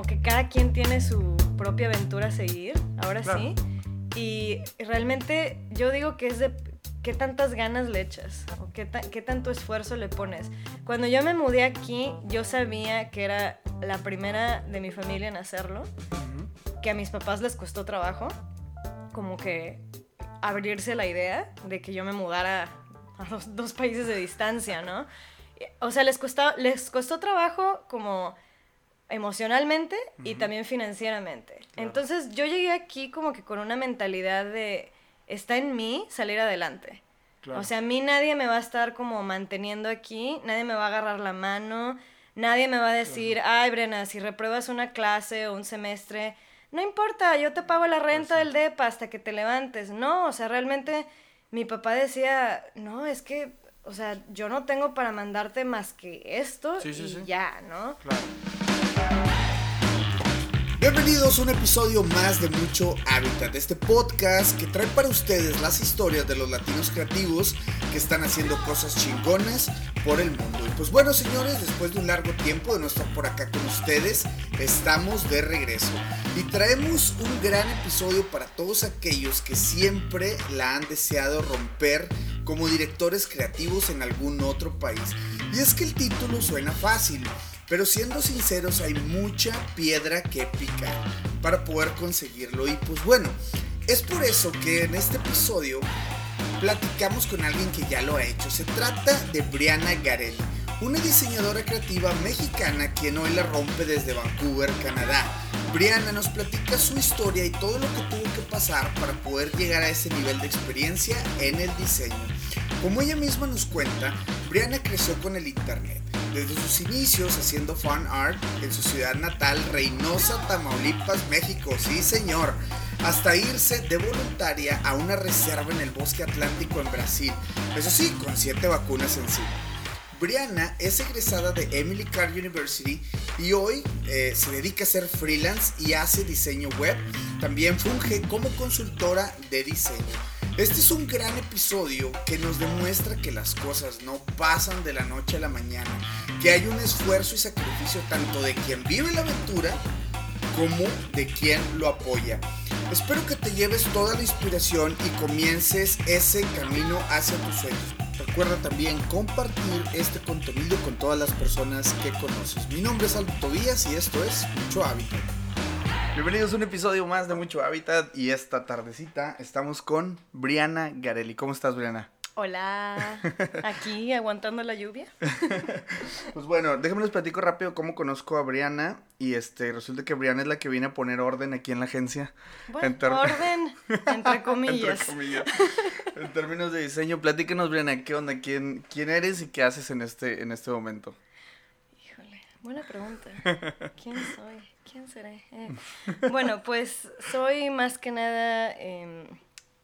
como que cada quien tiene su propia aventura a seguir, ahora sí. Y realmente yo digo que es de qué tantas ganas le echas o qué, qué tanto esfuerzo le pones. Cuando yo me mudé aquí, yo sabía que era la primera de mi familia en hacerlo, que a mis papás les costó trabajo, como que abrirse la idea de que yo me mudara a dos, países de distancia, ¿no? O sea, les costó, les costó trabajo como emocionalmente y también financieramente. Entonces yo llegué aquí como que con una mentalidad de, está en mí salir adelante. O sea, a mí nadie me va a estar como manteniendo aquí, nadie me va a agarrar la mano, nadie me va a decir, ay Brena, si repruebas una clase o un semestre, no importa, yo te pago la renta del DEPA hasta que te levantes. No, o sea, realmente mi papá decía, no, es que, o sea, yo no tengo para mandarte más que esto y ya, ¿no? Claro. Bienvenidos a un episodio más de Mucho Hábitat, este podcast que trae para ustedes las historias de los latinos creativos que están haciendo cosas chingonas por el mundo. Y pues bueno, señores, después de un largo tiempo de no estar por acá con ustedes, estamos de regreso y traemos un gran episodio para todos aquellos que siempre la han deseado romper como directores creativos en algún otro país. Y es que el título suena fácil pero siendo sinceros, hay mucha piedra que picar para poder conseguirlo. Y pues bueno, es por eso que en este episodio platicamos con alguien que ya lo ha hecho. Se trata de Brianna Garelli, una diseñadora creativa mexicana quien hoy la rompe desde Vancouver, Canadá. Brianna nos platica su historia y todo lo que tuvo que pasar para poder llegar a ese nivel de experiencia en el diseño. Como ella misma nos cuenta, Brianna creció con el Internet desde sus inicios haciendo fan art en su ciudad natal, Reynosa, Tamaulipas, México, sí señor, hasta irse de voluntaria a una reserva en el bosque atlántico en Brasil, eso sí, con siete vacunas en sí. Brianna es egresada de Emily Carr University y hoy eh, se dedica a ser freelance y hace diseño web. También funge como consultora de diseño. Este es un gran episodio que nos demuestra que las cosas no pasan de la noche a la mañana, que hay un esfuerzo y sacrificio tanto de quien vive la aventura como de quien lo apoya. Espero que te lleves toda la inspiración y comiences ese camino hacia tus sueños. Recuerda también compartir este contenido con todas las personas que conoces. Mi nombre es Alberto Tobías y esto es Mucho. Bienvenidos a un episodio más de Mucho Hábitat y esta tardecita estamos con Briana Garelli. ¿Cómo estás, Briana? Hola, aquí aguantando la lluvia. pues bueno, déjenme les platico rápido cómo conozco a Briana y este resulta que Briana es la que viene a poner orden aquí en la agencia. Bueno, orden entre comillas. entre comillas. En términos de diseño, platícanos Briana, ¿qué onda? ¿Quién, quién eres y qué haces en este en este momento? Buena pregunta. ¿Quién soy? ¿Quién seré? Eh, bueno, pues soy más que nada em,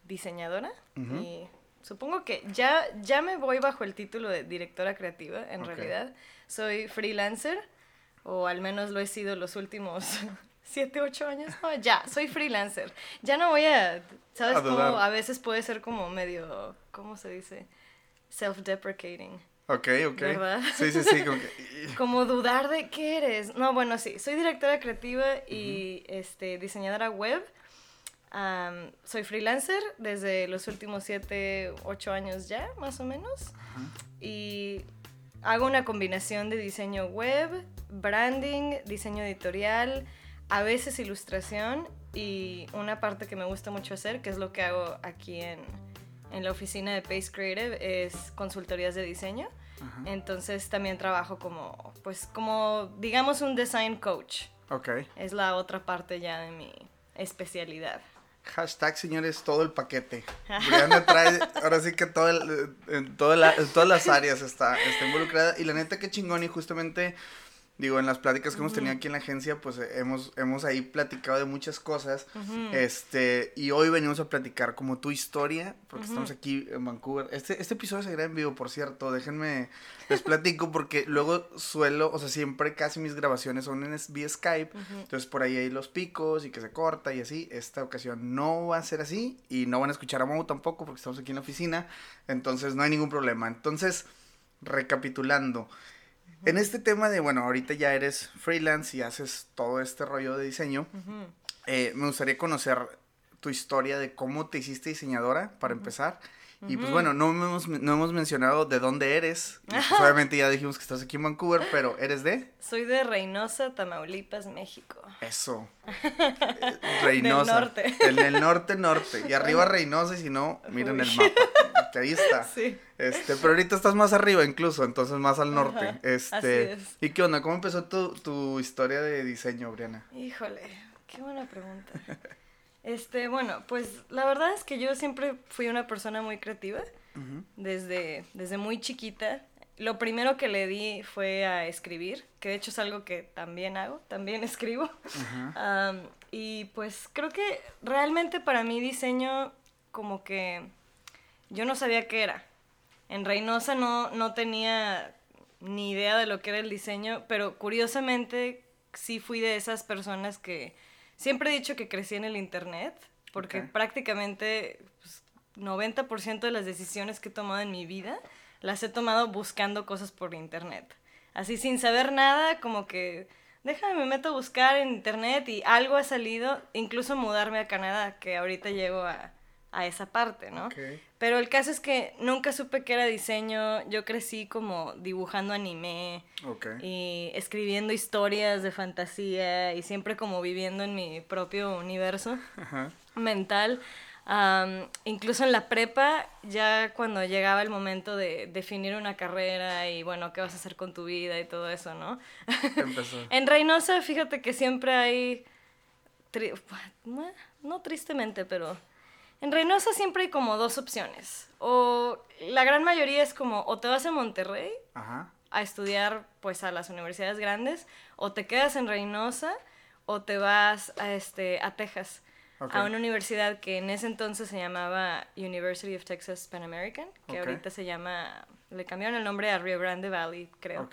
diseñadora y supongo que ya, ya me voy bajo el título de directora creativa, en realidad. Soy freelancer, o al menos lo he sido los últimos siete, ocho años. No, ya, soy freelancer. Ya no voy a, ¿sabes cómo? A veces puede ser como medio, ¿cómo se dice? Self-deprecating. Ok, ok. ¿Verdad? Sí, sí, sí. Como, dudar de qué eres. No, bueno, sí. Soy directora creativa y este, diseñadora web. soy freelancer desde los últimos 7, 8 años ya, más o menos. Y hago una combinación de diseño web, branding, diseño editorial, a veces ilustración y una parte que me gusta mucho hacer, que es lo que hago aquí en, en la oficina de Pace Creative es consultorías de diseño. Entonces también trabajo como, pues como, digamos, un design coach. Ok. Es la otra parte ya de mi especialidad. Hashtag, señores, todo el paquete. Brianna trae, ahora sí que todo en, todas las áreas está, está involucrada. Y la neta, qué chingón. Y justamente Digo, en las pláticas que hemos tenido aquí en la agencia, pues eh, hemos, hemos ahí platicado de muchas cosas. Este, y hoy venimos a platicar como tu historia, porque estamos aquí en Vancouver. Este, este episodio se graba en vivo, por cierto. Déjenme, les platico, porque luego suelo, o sea, siempre casi mis grabaciones son en, vía Skype. Entonces por ahí hay los picos y que se corta y así. Esta ocasión no va a ser así. Y no van a escuchar a Mau tampoco, porque estamos aquí en la oficina. Entonces no hay ningún problema. Entonces, recapitulando En este tema de, bueno, ahorita ya eres freelance y haces todo este rollo de diseño, eh, me gustaría conocer tu historia de cómo te hiciste diseñadora, para empezar. Y pues bueno, no hemos, no hemos mencionado de dónde eres. Pues, obviamente ya dijimos que estás aquí en Vancouver, pero ¿eres de? Soy de Reynosa, Tamaulipas, México. Eso. Reynosa. Del norte. En el norte, norte. Y arriba Reynosa, y si no, miren el mapa. Que ahí está. Sí. Este, pero ahorita estás más arriba incluso, entonces más al norte. Este. Así es. ¿Y qué onda? ¿Cómo empezó tu, tu historia de diseño, Briana? Híjole, qué buena pregunta. Este, bueno, pues la verdad es que yo siempre fui una persona muy creativa. desde, desde muy chiquita. Lo primero que le di fue a escribir, que de hecho es algo que también hago, también escribo. y pues creo que realmente para mí diseño como que yo no sabía qué era. En Reynosa no, no tenía ni idea de lo que era el diseño, pero curiosamente sí fui de esas personas que Siempre he dicho que crecí en el Internet, porque prácticamente 90% pues, de las decisiones que he tomado en mi vida las he tomado buscando cosas por Internet. Así sin saber nada, como que déjame, me meto a buscar en Internet y algo ha salido, incluso mudarme a Canadá, que ahorita llego a, a esa parte, ¿no? Pero el caso es que nunca supe que era diseño, yo crecí como dibujando anime y escribiendo historias de fantasía y siempre como viviendo en mi propio universo mental. incluso en la prepa, ya cuando llegaba el momento de definir una carrera y bueno, qué vas a hacer con tu vida y todo eso, ¿no? en Reynosa, fíjate que siempre hay, no tristemente, pero en Reynosa siempre hay como dos opciones. O la gran mayoría es como o te vas a Monterrey a estudiar pues a las universidades grandes, o te quedas en Reynosa, o te vas a, este, a Texas. A una universidad que en ese entonces se llamaba University of Texas Pan American, que ahorita se llama, le cambiaron el nombre a Rio Grande Valley, creo.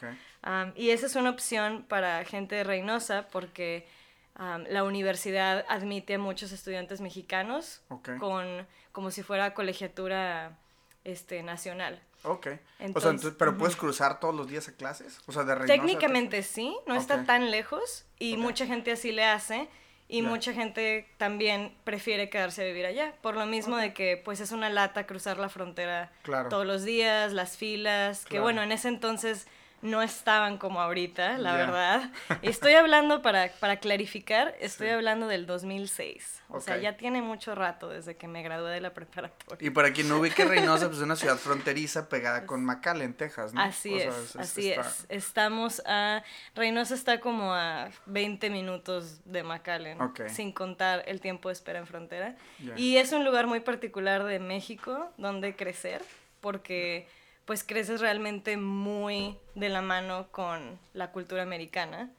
y esa es una opción para gente de Reynosa porque la universidad admite a muchos estudiantes mexicanos con como si fuera colegiatura este nacional. Ok. o sea, pero puedes cruzar todos los días a clases, o sea, de Técnicamente sí, no está tan lejos y mucha gente así le hace y mucha gente también prefiere quedarse a vivir allá, por lo mismo de que pues es una lata cruzar la frontera todos los días, las filas, que bueno, en ese entonces no estaban como ahorita, la verdad. Estoy hablando, para, para clarificar, estoy hablando del 2006. O sea, ya tiene mucho rato desde que me gradué de la preparatoria. Y para quien no ubique Reynosa, pues es una ciudad fronteriza pegada con McAllen, Texas, ¿no? Así es, así es. Estamos a... Reynosa está como a 20 minutos de McAllen, sin contar el tiempo de espera en frontera. Y es un lugar muy particular de México donde crecer, porque pues creces realmente muy de la mano con la cultura americana.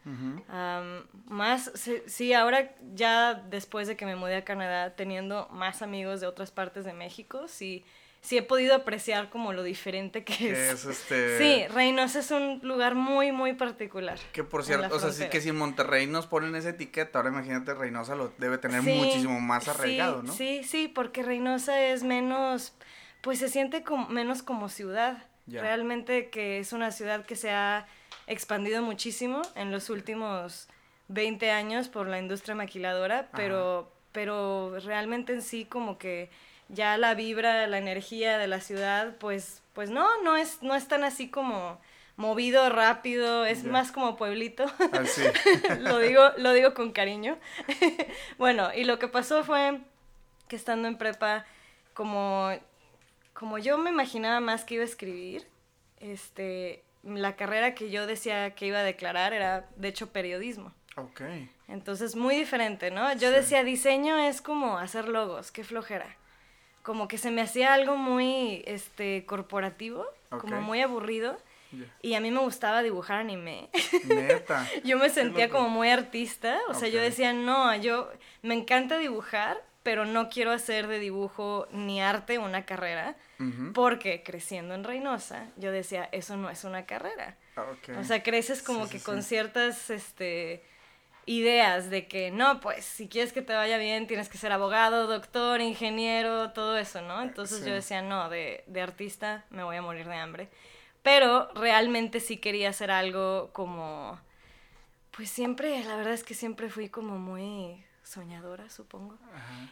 más, sí, ahora ya después de que me mudé a Canadá, teniendo más amigos de otras partes de México, sí, sí he podido apreciar como lo diferente que es. este... Sí, Reynosa es un lugar muy, muy particular. Que por cierto, o sea, sí que si Monterrey nos ponen esa etiqueta, ahora imagínate Reynosa lo debe tener muchísimo más arraigado, ¿no? Sí, sí, porque Reynosa es menos pues se siente como, menos como ciudad. Realmente que es una ciudad que se ha expandido muchísimo en los últimos 20 años por la industria maquiladora, pero, pero realmente en sí como que ya la vibra, la energía de la ciudad, pues, pues no, no es, no es tan así como movido, rápido, es más como pueblito. Así. Ah, lo, digo, lo digo con cariño. bueno, y lo que pasó fue que estando en prepa, como como yo me imaginaba más que iba a escribir, este, la carrera que yo decía que iba a declarar era, de hecho, periodismo. Ok. Entonces, muy diferente, ¿no? Yo decía, diseño es como hacer logos, qué flojera. Como que se me hacía algo muy, este, corporativo, como muy aburrido. Y a mí me gustaba dibujar anime. Neta. yo me sentía como muy artista. O sea, yo decía, no, yo me encanta dibujar, pero no quiero hacer de dibujo ni arte una carrera, porque creciendo en Reynosa, yo decía, eso no es una carrera. Ah, o sea, creces como que con ciertas este, ideas de que, no, pues, si quieres que te vaya bien, tienes que ser abogado, doctor, ingeniero, todo eso, ¿no? Entonces yo decía, no, de, de artista me voy a morir de hambre. Pero realmente sí quería hacer algo como... Pues siempre, la verdad es que siempre fui como muy soñadora, supongo.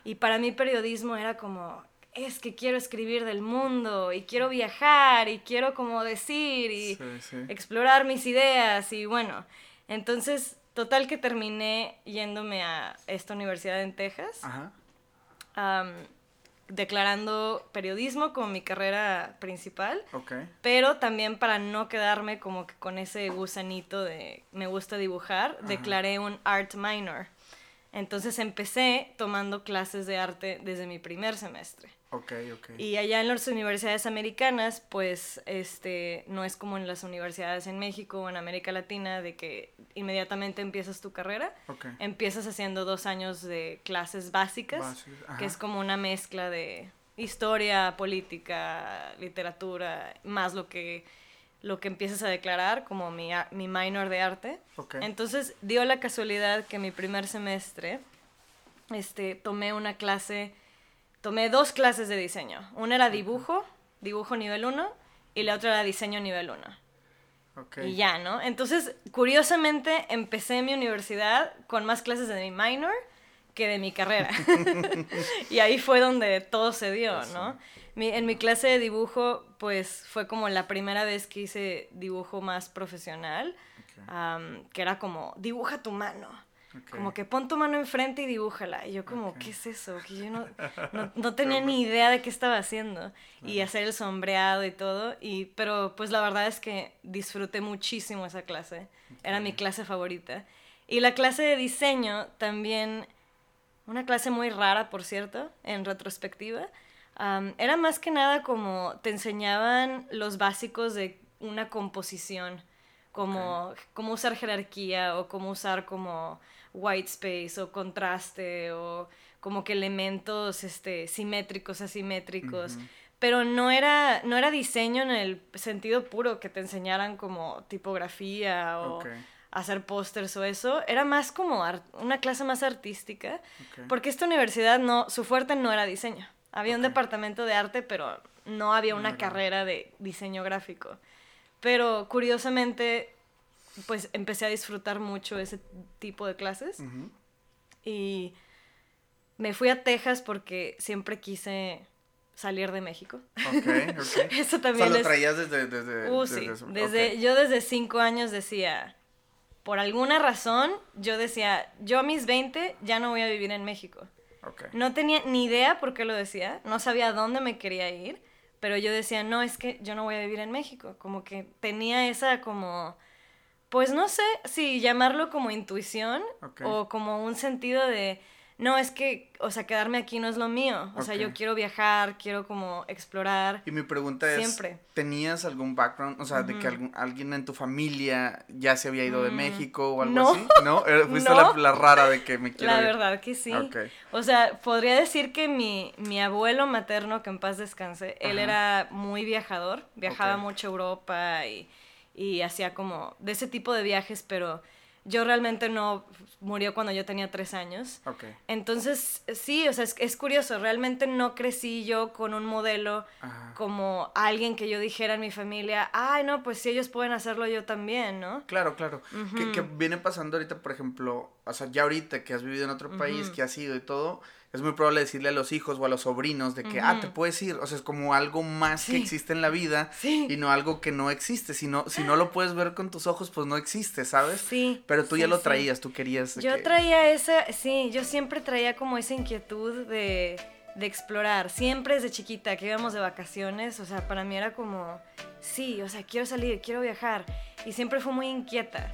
Y para mí periodismo era como, es que quiero escribir del mundo y quiero viajar y quiero como decir y explorar mis ideas y bueno, entonces total que terminé yéndome a esta universidad en Texas, declarando periodismo como mi carrera principal, pero también para no quedarme como que con ese gusanito de me gusta dibujar, declaré un art minor. Entonces empecé tomando clases de arte desde mi primer semestre. Ok, ok. Y allá en las universidades americanas, pues, este, no es como en las universidades en México o en América Latina, de que inmediatamente empiezas tu carrera. Okay. Empiezas haciendo dos años de clases básicas, que es como una mezcla de historia, política, literatura, más lo que lo que empiezas a declarar como mi, mi minor de arte. Entonces dio la casualidad que mi primer semestre este, tomé una clase, tomé dos clases de diseño. Una era dibujo, dibujo nivel 1, y la otra era diseño nivel 1. Y ya, ¿no? Entonces, curiosamente, empecé mi universidad con más clases de mi minor que de mi carrera. y ahí fue donde todo se dio, ¿no? En mi clase de dibujo, pues fue como la primera vez que hice dibujo más profesional, que era como, dibuja tu mano. Como que pon tu mano enfrente y dibújala. Y yo como, ¿qué es eso? Que yo no, no, tenía ni idea de qué estaba haciendo. Y hacer el sombreado y todo. Y, pero pues la verdad es que disfruté muchísimo esa clase. Era mi clase favorita. Y la clase de diseño también, una clase muy rara, por cierto, en retrospectiva, era más que nada como te enseñaban los básicos de una composición, como cómo usar jerarquía o cómo usar como white space o contraste o como que elementos este, simétricos, asimétricos. Pero no era, no era diseño en el sentido puro que te enseñaran como tipografía o hacer pósters o eso. Era más como una clase más artística. Porque esta universidad no, su fuerte no era diseño. Había un departamento de arte, pero no había una carrera de diseño gráfico. Pero curiosamente, pues empecé a disfrutar mucho ese tipo de clases. Y me fui a Texas porque siempre quise salir de México. Ok, ok. Eso también o sea, lo traías desde... desde, uh, sí. desde Yo desde cinco años decía, por alguna razón, yo decía, yo a mis 20 ya no voy a vivir en México. No tenía ni idea por qué lo decía, no sabía a dónde me quería ir, pero yo decía, no, es que yo no voy a vivir en México. Como que tenía esa como, pues no sé si llamarlo como intuición o como un sentido de no, es que, o sea, quedarme aquí no es lo mío. O sea, yo quiero viajar, quiero como explorar. Y mi pregunta es, ¿tenías algún background? O sea, de que alguien en tu familia ya se había ido de mm, México o algo así. ¿No? Eh, fuiste La, rara de que me quiero La verdad que sí. O sea, podría decir que mi, mi abuelo materno, que en paz descanse, él era muy viajador. Viajaba mucho a Europa y, y hacía como de ese tipo de viajes, pero yo realmente no murió cuando yo tenía tres años. Okay. Entonces, sí, o sea, es, curioso, realmente no crecí yo con un modelo como alguien que yo dijera en mi familia, ay, no, pues si ellos pueden hacerlo, yo también, ¿no? Claro, claro. que, viene pasando ahorita, por ejemplo, o sea, ya ahorita que has vivido en otro país, que has ido y todo, es muy probable decirle a los hijos o a los sobrinos de que, ah, te puedes ir. O sea, es como algo más que existe en la vida y no algo que no existe. Si no, si no lo puedes ver con tus ojos, pues no existe, ¿sabes? Sí. Pero tú ya lo traías, tú querías. Yo traía esa, sí, yo siempre traía como esa inquietud de, de explorar. Siempre desde chiquita que íbamos de vacaciones, o sea, para mí era como, sí, o sea, quiero salir, quiero viajar. Y siempre fui muy inquieta.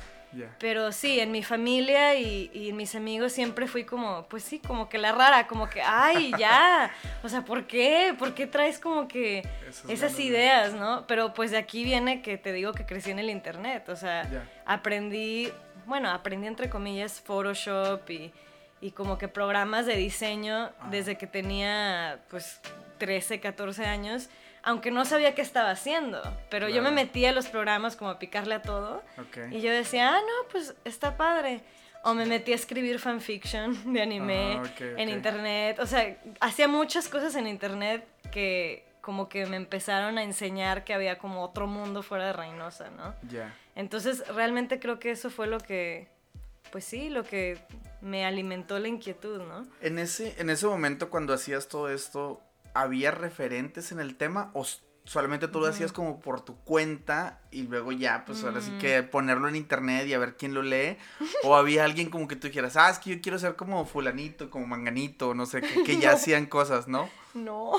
Pero sí, en mi familia y, y, en mis amigos siempre fui como, pues sí, como que la rara, como que, ay, ya, o sea, ¿por qué? ¿Por qué traes como que esas ideas, no? Pero pues de aquí viene que te digo que crecí en el internet, o sea, aprendí, bueno, aprendí entre comillas Photoshop y, y como que programas de diseño desde que tenía pues 13, 14 años aunque no sabía qué estaba haciendo. Pero yo me metía a los programas como a picarle a todo. Y yo decía, ah, no, pues está padre. O me metí a escribir fanfiction de anime ah, en internet. O sea, hacía muchas cosas en internet que como que me empezaron a enseñar que había como otro mundo fuera de Reynosa, ¿no? Ya. Entonces, realmente creo que eso fue lo que, pues sí, lo que me alimentó la inquietud, ¿no? En ese, en ese momento, cuando hacías todo esto, ¿había referentes en el tema o solamente tú lo hacías como por tu cuenta y luego ya, pues ahora sí que ponerlo en internet y a ver quién lo lee. O había alguien como que tú dijeras, ah, es que yo quiero ser como fulanito, como manganito, no sé, que, ya hacían cosas, ¿no? No.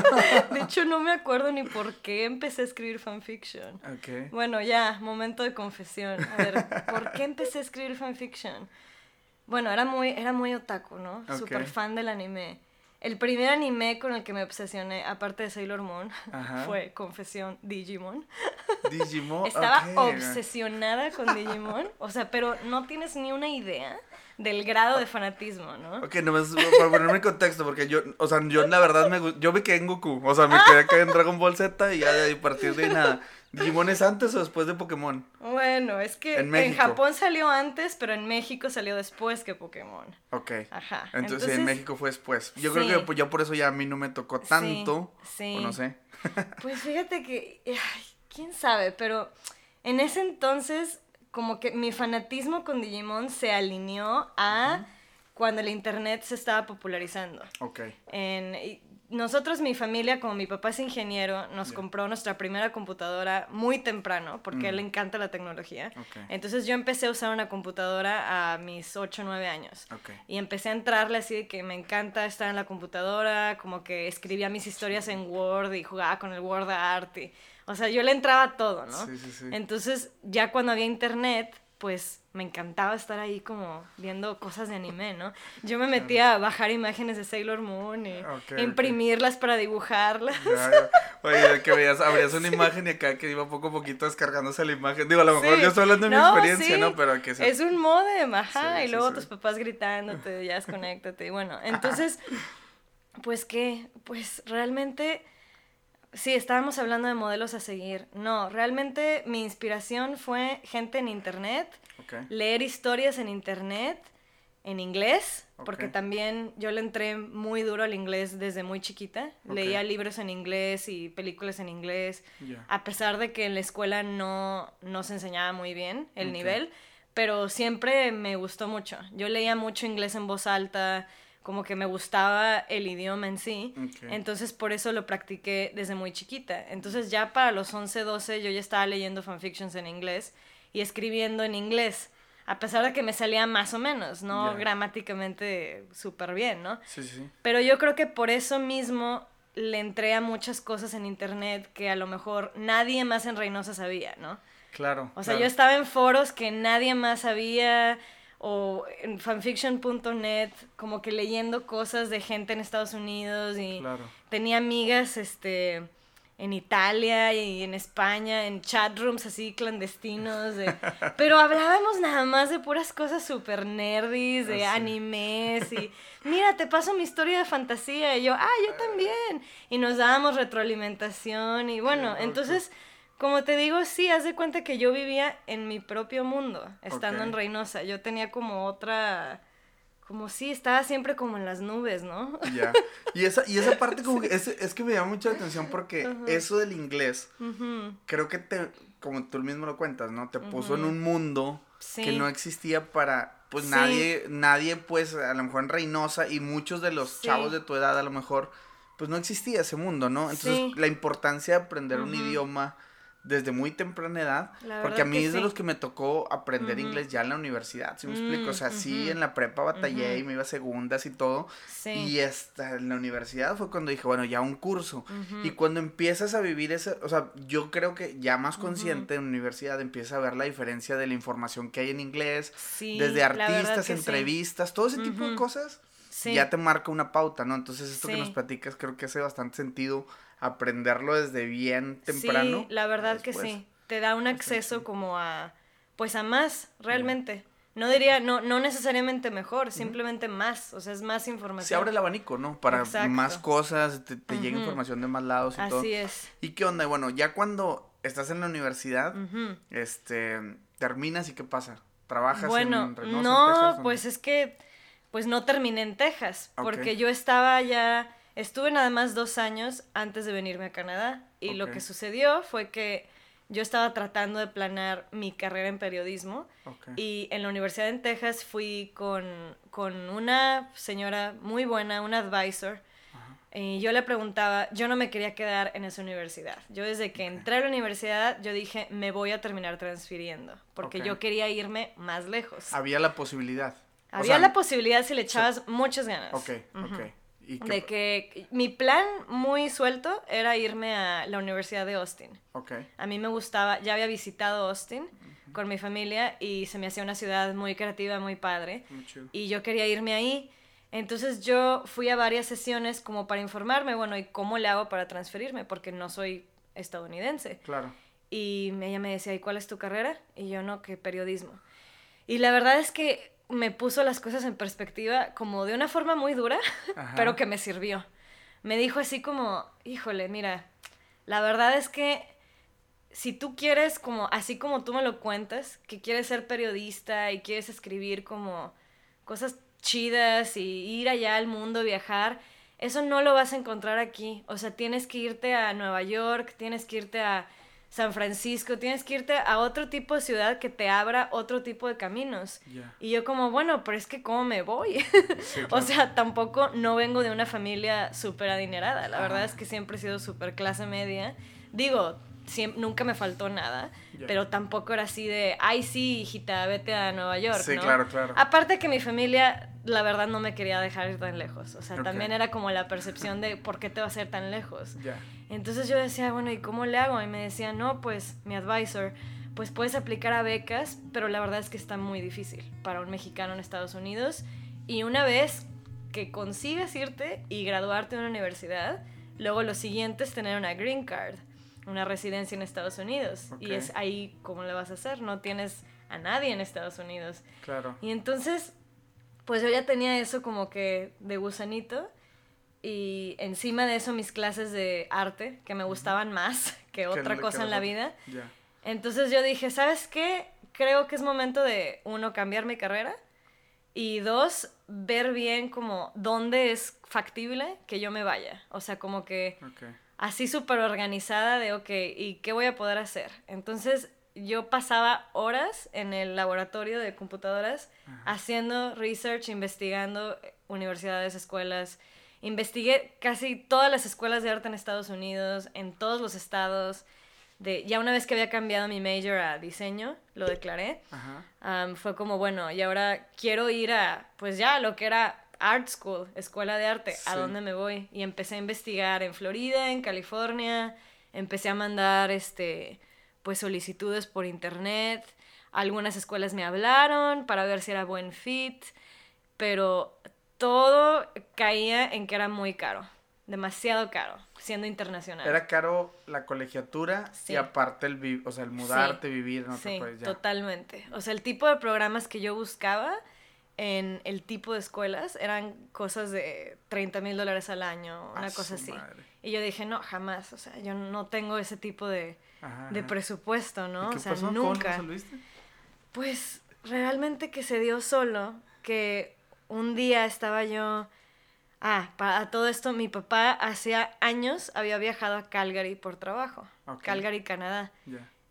de hecho, no me acuerdo ni por qué empecé a escribir fanfiction. Ok. Bueno, ya, momento de confesión. A ver, ¿por qué empecé a escribir fanfiction? Bueno, era muy, era muy otaku, ¿no? Súper fan del anime. El primer anime con el que me obsesioné, aparte de Sailor Moon, fue Confesión Digimon. Digimon. Estaba obsesionada con Digimon. O sea, pero no tienes ni una idea del grado de fanatismo, ¿no? Ok, no me para ponerme en contexto, porque yo, o sea, yo la verdad me yo me quedé en Goku, o sea, me quedé acá en Dragon Ball Z y ya de ahí partir de nada. ¿Digimon es antes o después de Pokémon? Bueno, es que en, Japón salió antes, pero en México salió después que Pokémon. Ok. Ajá. Entonces, en México fue después. Yo creo que pues, yo por eso ya a mí no me tocó tanto. Sí. O no sé. pues fíjate que, quién sabe, pero en ese entonces como que mi fanatismo con Digimon se alineó a cuando el internet se estaba popularizando. Ok. En, nosotros, mi familia, como mi papá es ingeniero, nos compró nuestra primera computadora muy temprano, porque él le mm. encanta la tecnología. Entonces yo empecé a usar una computadora a mis 8 o 9 años. Y empecé a entrarle así de que me encanta estar en la computadora, como que escribía mis historias en Word y jugaba con el Word Art. Y, o sea, yo le entraba todo, ¿no? Sí, sí, sí. Entonces, ya cuando había internet, pues me encantaba estar ahí como viendo cosas de anime, ¿no? Yo me metía a bajar imágenes de Sailor Moon y imprimirlas para dibujarlas. Oye, que veías, abrías una imagen y acá que iba poco a poquito descargándose la imagen. Digo, a lo mejor yo estoy hablando de mi experiencia, ¿no? Pero que Es un modem, ajá, y luego tus papás gritándote, ya desconéctate, y bueno, entonces, pues qué, pues realmente Sí, estábamos hablando de modelos a seguir. No, realmente mi inspiración fue gente en internet, leer historias en internet, en inglés, porque también yo le entré muy duro al inglés desde muy chiquita. Leía libros en inglés y películas en inglés, a pesar de que en la escuela no, no se enseñaba muy bien el nivel, pero siempre me gustó mucho. Yo leía mucho inglés en voz alta como que me gustaba el idioma en sí. Entonces por eso lo practiqué desde muy chiquita. Entonces ya para los 11, 12 yo ya estaba leyendo fanfictions en inglés y escribiendo en inglés. A pesar de que me salía más o menos, no gramáticamente súper bien, ¿no? Sí, sí. Pero yo creo que por eso mismo le entré a muchas cosas en internet que a lo mejor nadie más en Reynosa sabía, ¿no? Claro. O sea, yo estaba en foros que nadie más sabía o en fanfiction.net como que leyendo cosas de gente en Estados Unidos y tenía amigas este en Italia y en España en chat rooms así clandestinos de pero hablábamos nada más de puras cosas super nerdis de ah, animes y mira te paso mi historia de fantasía y yo ah yo también y nos dábamos retroalimentación y bueno entonces como te digo, sí, haz de cuenta que yo vivía en mi propio mundo, estando en Reynosa. Yo tenía como otra, como sí, estaba siempre como en las nubes, ¿no? Ya. Y esa, y esa parte como que es, es que me llama mucha atención porque eso del inglés, creo que te, como tú mismo lo cuentas, ¿no? Te puso en un mundo que no existía para, pues nadie, nadie, pues a lo mejor en Reynosa y muchos de los chavos de tu edad a lo mejor, pues no existía ese mundo, ¿no? Entonces la importancia de aprender un idioma desde muy temprana edad, porque a mí es de los que me tocó aprender inglés ya en la universidad, ¿sí me explico? O sea, sí, en la prepa batallé y me iba a segundas y todo, y hasta en la universidad fue cuando dije, bueno, ya un curso, y cuando empiezas a vivir ese, o sea, yo creo que ya más consciente en la universidad empiezas a ver la diferencia de la información que hay en inglés, desde artistas, entrevistas, todo ese tipo de cosas, ya te marca una pauta, ¿no? Entonces esto que nos platicas creo que hace bastante sentido aprenderlo desde bien temprano. Sí, la verdad que sí. Te da un acceso como a, pues a más, realmente. No diría, no, no necesariamente mejor, simplemente más, o sea, es más información. Se abre el abanico, ¿no? Para más cosas, te, llega información de más lados y todo. Así es. ¿Y qué onda? Bueno, ya cuando estás en la universidad, este, terminas y qué pasa? ¿Trabajas bueno, no, pues es que, pues no terminé en Texas, porque yo estaba ya Estuve nada más dos años antes de venirme a Canadá y lo que sucedió fue que yo estaba tratando de planear mi carrera en periodismo y en la Universidad en Texas fui con, con una señora muy buena, una advisor, y yo le preguntaba, yo no me quería quedar en esa universidad. Yo desde que entré a la universidad, yo dije, me voy a terminar transfiriendo, porque yo quería irme más lejos. Había la posibilidad. Había la posibilidad si le echabas muchas ganas. Ok, ok. De que mi plan muy suelto era irme a la Universidad de Austin. Okay. A mí me gustaba, ya había visitado Austin con mi familia y se me hacía una ciudad muy creativa, muy padre. y yo quería irme ahí. Entonces yo fui a varias sesiones como para informarme, bueno, ¿y cómo le hago para transferirme? Porque no soy estadounidense. Claro. Y ella me decía, ¿y cuál es tu carrera? Y yo no, que periodismo. Y la verdad es que me puso las cosas en perspectiva como de una forma muy dura, pero que me sirvió. Me dijo así como, híjole, mira, la verdad es que si tú quieres como, así como tú me lo cuentas, que quieres ser periodista y quieres escribir como cosas chidas y ir allá al mundo, viajar, eso no lo vas a encontrar aquí. O sea, tienes que irte a Nueva York, tienes que irte a San Francisco, tienes que irte a otro tipo de ciudad que te abra otro tipo de caminos. Y yo como, bueno, pero es que ¿cómo me voy? o sea, tampoco no vengo de una familia súper adinerada. La verdad es que siempre he sido súper clase media. Digo, nunca me faltó nada, pero tampoco era así de, ay sí, hijita, vete a Nueva York. Sí, claro, claro. Aparte que mi familia, la verdad, no me quería dejar ir tan lejos. O sea, también era como la percepción de, ¿por qué te va a ser tan lejos? Entonces yo decía, bueno, ¿y cómo le hago? Y me decía, no, pues mi advisor, pues puedes aplicar a becas, pero la verdad es que está muy difícil para un mexicano en Estados Unidos. Y una vez que consigas irte y graduarte en una universidad, luego lo siguiente es tener una green card, una residencia en Estados Unidos. Y es ahí cómo le vas a hacer, no tienes a nadie en Estados Unidos. Claro. Y entonces, pues yo ya tenía eso como que de gusanito y encima de eso mis clases de arte, que me gustaban más que otra cosa en la vida. Entonces yo dije, ¿sabes qué? Creo que es momento de, uno, cambiar mi carrera y dos, ver bien como dónde es factible que yo me vaya. O sea, como que así súper organizada de, ok, ¿y qué voy a poder hacer? Entonces yo pasaba horas en el laboratorio de computadoras haciendo research, investigando universidades, escuelas, investigué casi todas las escuelas de arte en Estados Unidos, en todos los estados. De, ya una vez que había cambiado mi major a diseño, lo declaré, fue como, bueno, y ahora quiero ir a, pues ya, lo que era art school, escuela de arte, ¿a dónde me voy? Y empecé a investigar en Florida, en California, empecé a mandar, este, pues solicitudes por internet, algunas escuelas me hablaron para ver si era buen fit, pero todo caía en que era muy caro, demasiado caro, siendo internacional. Era caro la colegiatura y aparte el, o sea, el mudarte, vivir en otro sí, totalmente. O sea, el tipo de programas que yo buscaba en el tipo de escuelas eran cosas de 30 mil dólares al año, una cosa así. Y yo dije, no, jamás, o sea, yo no tengo ese tipo de, de presupuesto, ¿no? o sea, nunca. Pues realmente que se dio solo, que un día estaba yo... Ah, para todo esto, mi papá hacía años había viajado a Calgary por trabajo. Calgary, Canadá.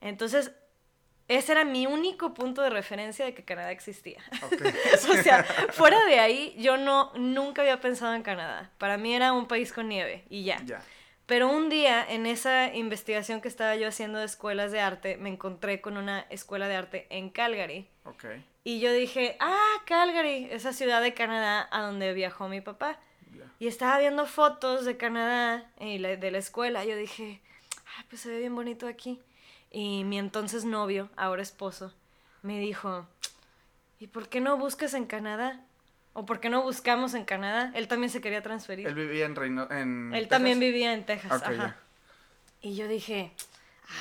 Entonces, ese era mi único punto de referencia de que Canadá existía. o sea, fuera de ahí, yo no, nunca había pensado en Canadá. Para mí era un país con nieve y ya. Pero un día, en esa investigación que estaba yo haciendo de escuelas de arte, me encontré con una escuela de arte en Calgary. Okay. Y yo dije, ah, Calgary, esa ciudad de Canadá a donde viajó mi papá. Y estaba viendo fotos de Canadá y de la escuela. Yo dije, ah, pues se ve bien bonito aquí. Y mi entonces novio, ahora esposo, me dijo, ¿y por qué no buscas en Canadá? ¿O por qué no buscamos en Canadá? Él también se quería transferir. Él vivía en Reino... En Él también vivía en Texas, ajá. Y yo dije,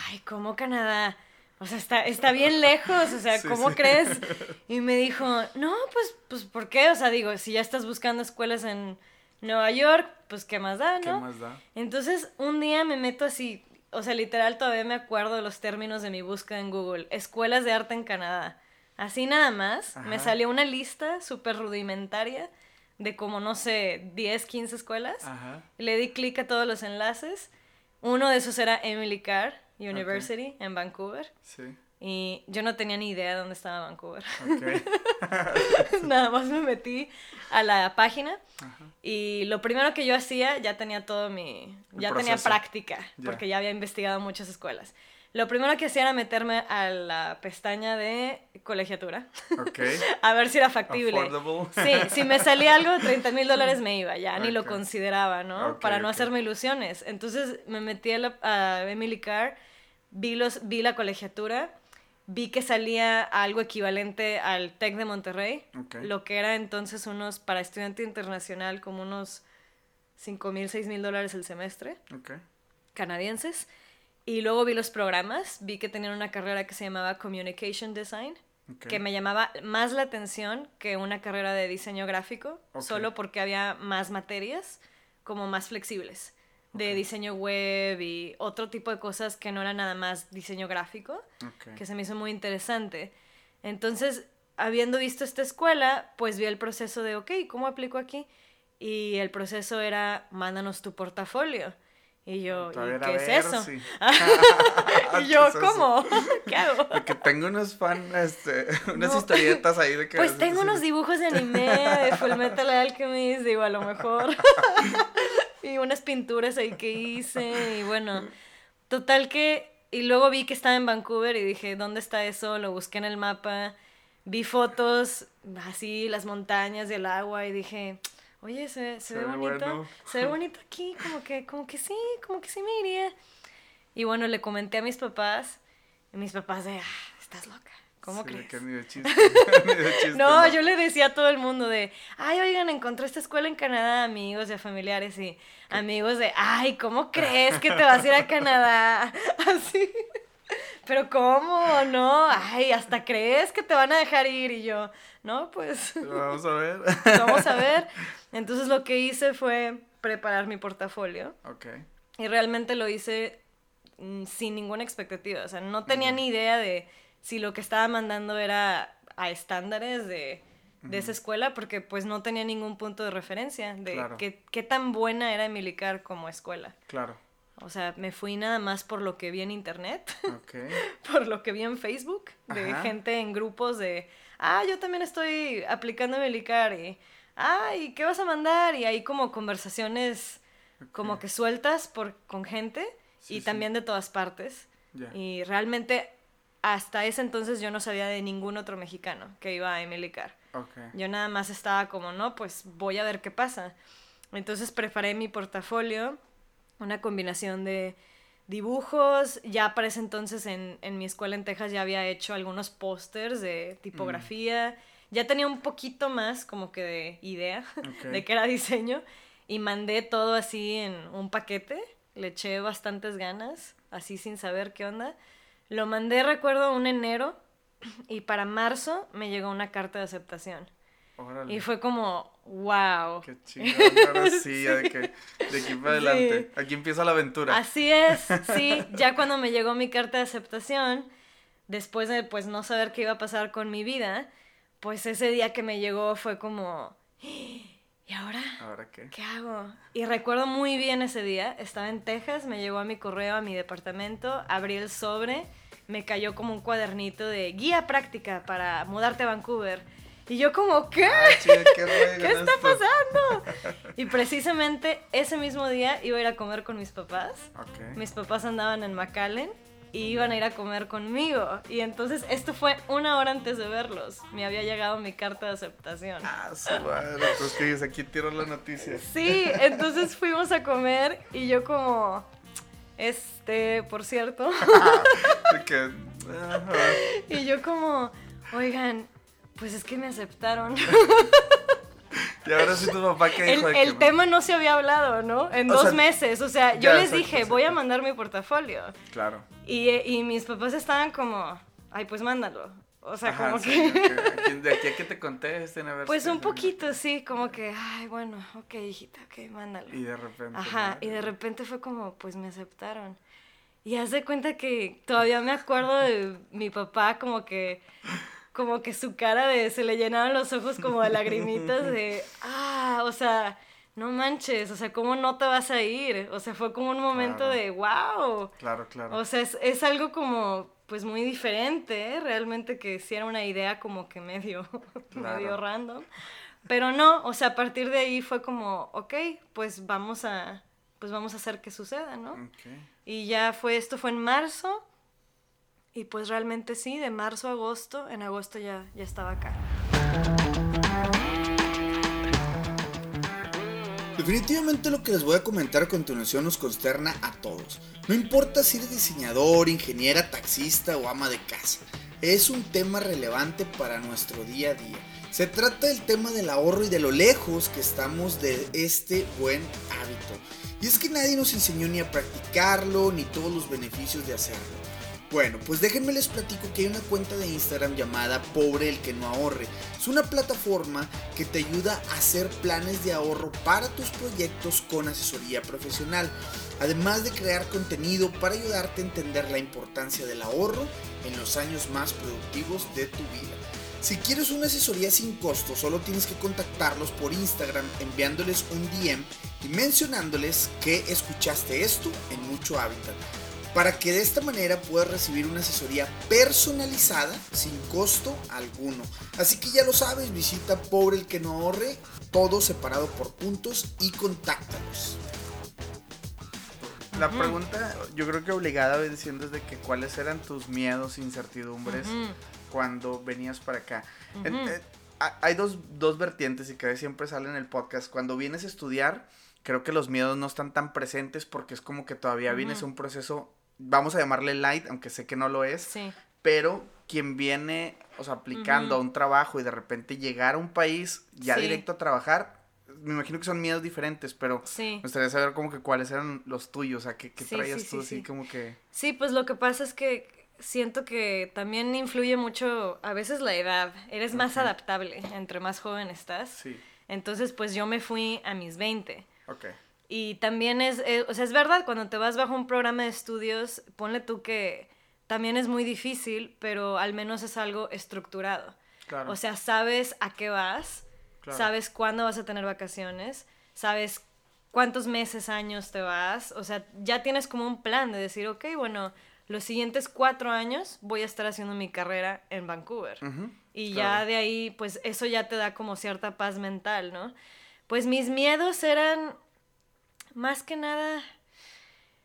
ay, ¿cómo Canadá? O sea, está, está bien lejos, o sea, ¿cómo crees? Y me dijo, no, pues, pues, ¿por qué? O sea, digo, si ya estás buscando escuelas en Nueva York, pues, ¿qué más da, no? ¿Qué más da? Entonces, un día me meto así, o sea, literal, todavía me acuerdo de los términos de mi búsqueda en Google, escuelas de arte en Canadá. Así nada más, me salió una lista súper rudimentaria de como, no sé, 10, 15 escuelas. Le di clic a todos los enlaces. Uno de esos era Emily Carr University en Vancouver. Sí. Y yo no tenía ni idea de dónde estaba Vancouver. Okay. Nada más me metí a la página y lo primero que yo hacía, ya tenía todo mi... Ya tenía práctica, porque ya había investigado muchas escuelas. Lo primero que hacía era meterme a la pestaña de colegiatura. Okay. a ver si era factible. Sí, si me salía algo, 30 mil dólares me iba, ya ni lo consideraba, ¿no? Para no hacerme ilusiones. Entonces me metí a, a Emily Carr, vi, los, vi la colegiatura vi que salía algo equivalente al TEC de Monterrey, lo que era entonces unos, para estudiante internacional, como unos 5 mil, 6 mil dólares el semestre, canadienses. Y luego vi los programas, vi que tenían una carrera que se llamaba Communication Design, que me llamaba más la atención que una carrera de diseño gráfico, solo porque había más materias como más flexibles de diseño web y otro tipo de cosas que no era nada más diseño gráfico, que se me hizo muy interesante. Entonces, habiendo visto esta escuela, pues vi el proceso de, ok, ¿cómo aplico aquí? Y el proceso era, mándanos tu portafolio. Y yo, ¿y qué es eso? y yo, ¿cómo? ¿Qué hago? Porque tengo unos fan, este, unas historietas ahí de que... Pues tengo unos dibujos de anime, de Fullmetal Alchemist, digo, a lo mejor. Y unas pinturas ahí que hice, y bueno, total que... Y luego vi que estaba en Vancouver y dije, ¿dónde está eso? Lo busqué en el mapa, vi fotos, así, las montañas y el agua, y dije oye, se, se, ve, bonito, se ve bonito aquí, como que, como que sí, como que sí me iría. Y bueno, le comenté a mis papás, y mis papás de, ah, estás loca. ¿Cómo crees? no, yo le decía a todo el mundo de, ay, oigan, encontré esta escuela en Canadá, amigos y familiares y amigos de, ay, ¿cómo crees que te vas a ir a Canadá? Así. Pero ¿cómo? No, ay, hasta crees que te van a dejar ir y yo, no, pues... Vamos a ver. Vamos a ver. Entonces lo que hice fue preparar mi portafolio. Ok. Y realmente lo hice mm, sin ninguna expectativa. O sea, no tenía ni idea de si lo que estaba mandando era a estándares de, esa escuela, porque pues no tenía ningún punto de referencia de qué, qué tan buena era Emilicar como escuela. Claro. O sea, me fui nada más por lo que vi en internet, okay. por lo que vi en Facebook, de gente en grupos de, ah, yo también estoy aplicando Emilicar y, ah, ¿y qué vas a mandar? Y hay como conversaciones como que sueltas por, con gente y también de todas partes. Y realmente hasta ese entonces yo no sabía de ningún otro mexicano que iba a Emilicar. Okay. Yo nada más estaba como, no, pues voy a ver qué pasa. Entonces preparé mi portafolio, una combinación de dibujos. Ya para ese entonces en, en mi escuela en Texas ya había hecho algunos pósters de tipografía. Ya tenía un poquito más como que de idea de qué era diseño. Y mandé todo así en un paquete. Le eché bastantes ganas, así sin saber qué onda. Lo mandé, recuerdo, un enero y para marzo me llegó una carta de aceptación. Y fue como, wow. Qué chingón, ahora sí, de, que, de aquí para adelante. Aquí empieza la aventura. Así es, sí. Ya cuando me llegó mi carta de aceptación, después de pues no saber qué iba a pasar con mi vida, pues ese día que me llegó fue como, ¿y ahora? ¿Ahora qué? ¿Qué hago? Y recuerdo muy bien ese día, estaba en Texas, me llegó a mi correo, a mi departamento, abrí el sobre me cayó como un cuadernito de guía práctica para mudarte a Vancouver. Y yo como, ¿qué? ¿Qué, está pasando? y precisamente ese mismo día iba a ir a comer con mis papás. Mis papás andaban en McAllen y iban a ir a comer conmigo. Y entonces esto fue una hora antes de verlos. Me había llegado mi carta de aceptación. Ah, su madre. Entonces aquí tiro la noticia. Sí, entonces fuimos a comer y yo como, este, por cierto. y yo como, oigan, pues es que me aceptaron. Y ahora sí tu papá que dijo. El, el tema no se había hablado, ¿no? En dos meses. O sea, yo les dije, voy a mandar mi portafolio. Claro. Y, y mis papás estaban como, ay, pues mándalo. O sea, como que... De aquí a que te contesten, a ver Pues un poquito, sí, como que, ay, bueno, ok, hijita, ok, mándalo. Y de repente... Ajá, y de repente fue como, pues me aceptaron. Y hace cuenta que todavía me acuerdo de mi papá como que como que su cara de se le llenaban los ojos como de lagrimitas de ah o sea, no manches, o sea, ¿cómo no te vas a ir? O sea, fue como un momento de, wow. Claro, claro. O sea, es, algo como, pues muy diferente, ¿eh? realmente que si era una idea como que medio, medio random. Pero no, o sea, a partir de ahí fue como, ok, pues vamos a, pues vamos a hacer que suceda, ¿no? Y ya fue, esto fue en marzo, y pues realmente sí, de marzo a agosto, en agosto ya, ya estaba acá. Definitivamente lo que les voy a comentar a continuación nos consterna a todos. No importa si eres diseñador, ingeniera, taxista o ama de casa. Es un tema relevante para nuestro día a día. Se trata del tema del ahorro y de lo lejos que estamos de este buen hábito. Y es que nadie nos enseñó ni a practicarlo ni todos los beneficios de hacerlo. Bueno, pues déjenme les platico que hay una cuenta de Instagram llamada Pobre el que no ahorre. Es una plataforma que te ayuda a hacer planes de ahorro para tus proyectos con asesoría profesional, además de crear contenido para ayudarte a entender la importancia del ahorro en los años más productivos de tu vida. Si quieres una asesoría sin costo, solo tienes que contactarlos por Instagram enviándoles un DM y mencionándoles que escuchaste esto en Mucho Hábitat para que de esta manera puedas recibir una asesoría personalizada sin costo alguno. Así que ya lo sabes, visita Pobre el que no ahorre, todo separado por puntos y contáctalos. La pregunta, yo creo que obligada diciendo es de que cuáles eran tus miedos, incertidumbres cuando venías para acá. Eh, hay dos, dos vertientes y que siempre salen en el podcast. Cuando vienes a estudiar, creo que los miedos no están tan presentes porque es como que todavía vienes a un proceso vamos a llamarle light, aunque sé que no lo es, sí. pero quien viene, o sea, aplicando a un trabajo y de repente llegar a un país ya directo a trabajar, me imagino que son miedos diferentes, pero me gustaría saber como que cuáles eran los tuyos, o sea, qué, traías tú así como que... Sí, pues lo que pasa es que siento que también influye mucho a veces la edad, eres más adaptable entre más joven estás. Sí. Entonces, pues yo me fui a mis 20. Ok. Y también es, eh, o sea, es verdad, cuando te vas bajo un programa de estudios, ponle tú que también es muy difícil, pero al menos es algo estructurado. O sea, sabes a qué vas, sabes cuándo vas a tener vacaciones, sabes cuántos meses, años te vas, o sea, ya tienes como un plan de decir, ok, bueno, los siguientes cuatro años voy a estar haciendo mi carrera en Vancouver. y ya de ahí, pues eso ya te da como cierta paz mental, ¿no? Pues mis miedos eran más que nada,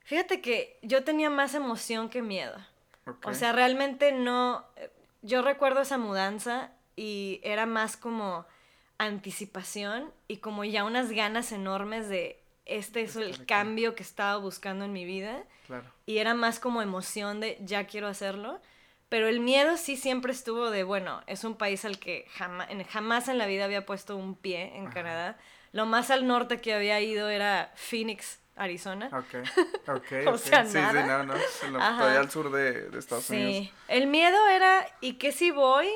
fíjate que yo tenía más emoción que miedo. O sea, realmente no, yo recuerdo esa mudanza y era más como anticipación y como ya unas ganas enormes de este es el cambio que estaba buscando en mi vida. Y era más como emoción de ya quiero hacerlo. Pero el miedo sí siempre estuvo de, bueno, es un país al que jamás, jamás en la vida había puesto un pie en Canadá. Lo más al norte que había ido era Phoenix, Arizona. Ok, ok. o sea, sí, sí, no, no. Todavía al sur de, de Estados Unidos. Sí. El miedo era, ¿y qué si voy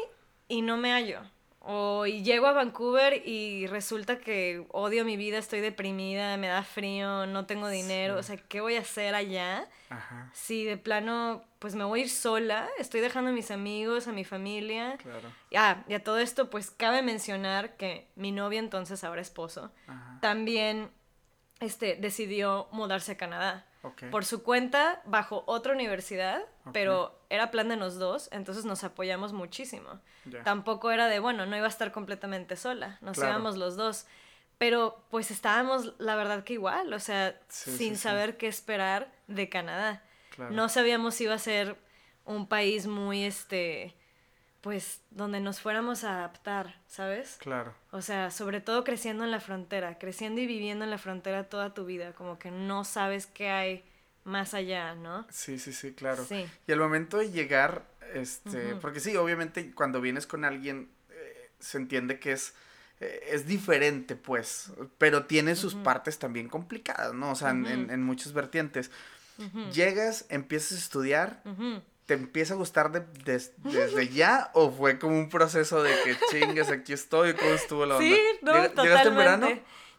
y no me hallo? O y llego a Vancouver y resulta que odio mi vida, estoy deprimida, me da frío, no tengo dinero, o sea, ¿qué voy a hacer allá? Ajá. Si de plano, pues me voy a ir sola, estoy dejando a mis amigos, a mi familia. Claro. Ah, y a todo esto, pues cabe mencionar que mi novia entonces, ahora esposo, también este, decidió mudarse a Canadá. Por su cuenta, bajo otra universidad, pero era plan de los dos, entonces nos apoyamos muchísimo. Tampoco era de, bueno, no iba a estar completamente sola, nos íbamos los dos. Pero pues estábamos, la verdad que igual, o sea, sin saber qué esperar de Canadá. No sabíamos si iba a ser un país muy, este, pues donde nos fuéramos a adaptar, ¿sabes? Claro. O sea, sobre todo creciendo en la frontera, creciendo y viviendo en la frontera toda tu vida, como que no sabes qué hay más allá, ¿no? Sí, sí, sí, claro. Sí. Y al momento de llegar, este, porque sí, obviamente cuando vienes con alguien eh, se entiende que es eh, es diferente, pues, pero tiene sus partes también complicadas, ¿no? O sea, en, en, muchas vertientes. Llegas, empiezas a estudiar, ¿Te empieza a gustar de, desde ya o fue como un proceso de que chingues, aquí estoy? ¿Cómo estuvo la onda? Sí, no, totalmente. ¿Llegaste en verano?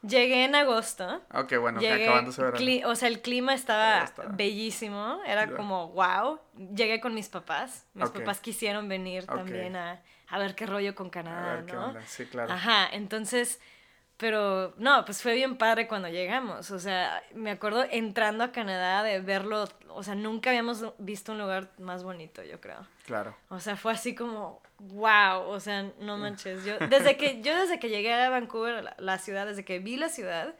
Llegué en agosto. Ok, bueno, Llegué, acabándose verano. O sea, el clima estaba, bellísimo, era como wow. Llegué con mis papás, mis papás quisieron venir también a, a, ver qué rollo con Canadá, a ver ¿no? Qué onda. Sí, claro. Ajá, entonces pero no, pues fue bien padre cuando llegamos. O sea, me acuerdo entrando a Canadá de verlo, o sea, nunca habíamos visto un lugar más bonito, yo creo. Claro. O sea, fue así como, wow, o sea, no manches. Yo desde que, yo desde que llegué a Vancouver, la, la ciudad, desde que vi la ciudad,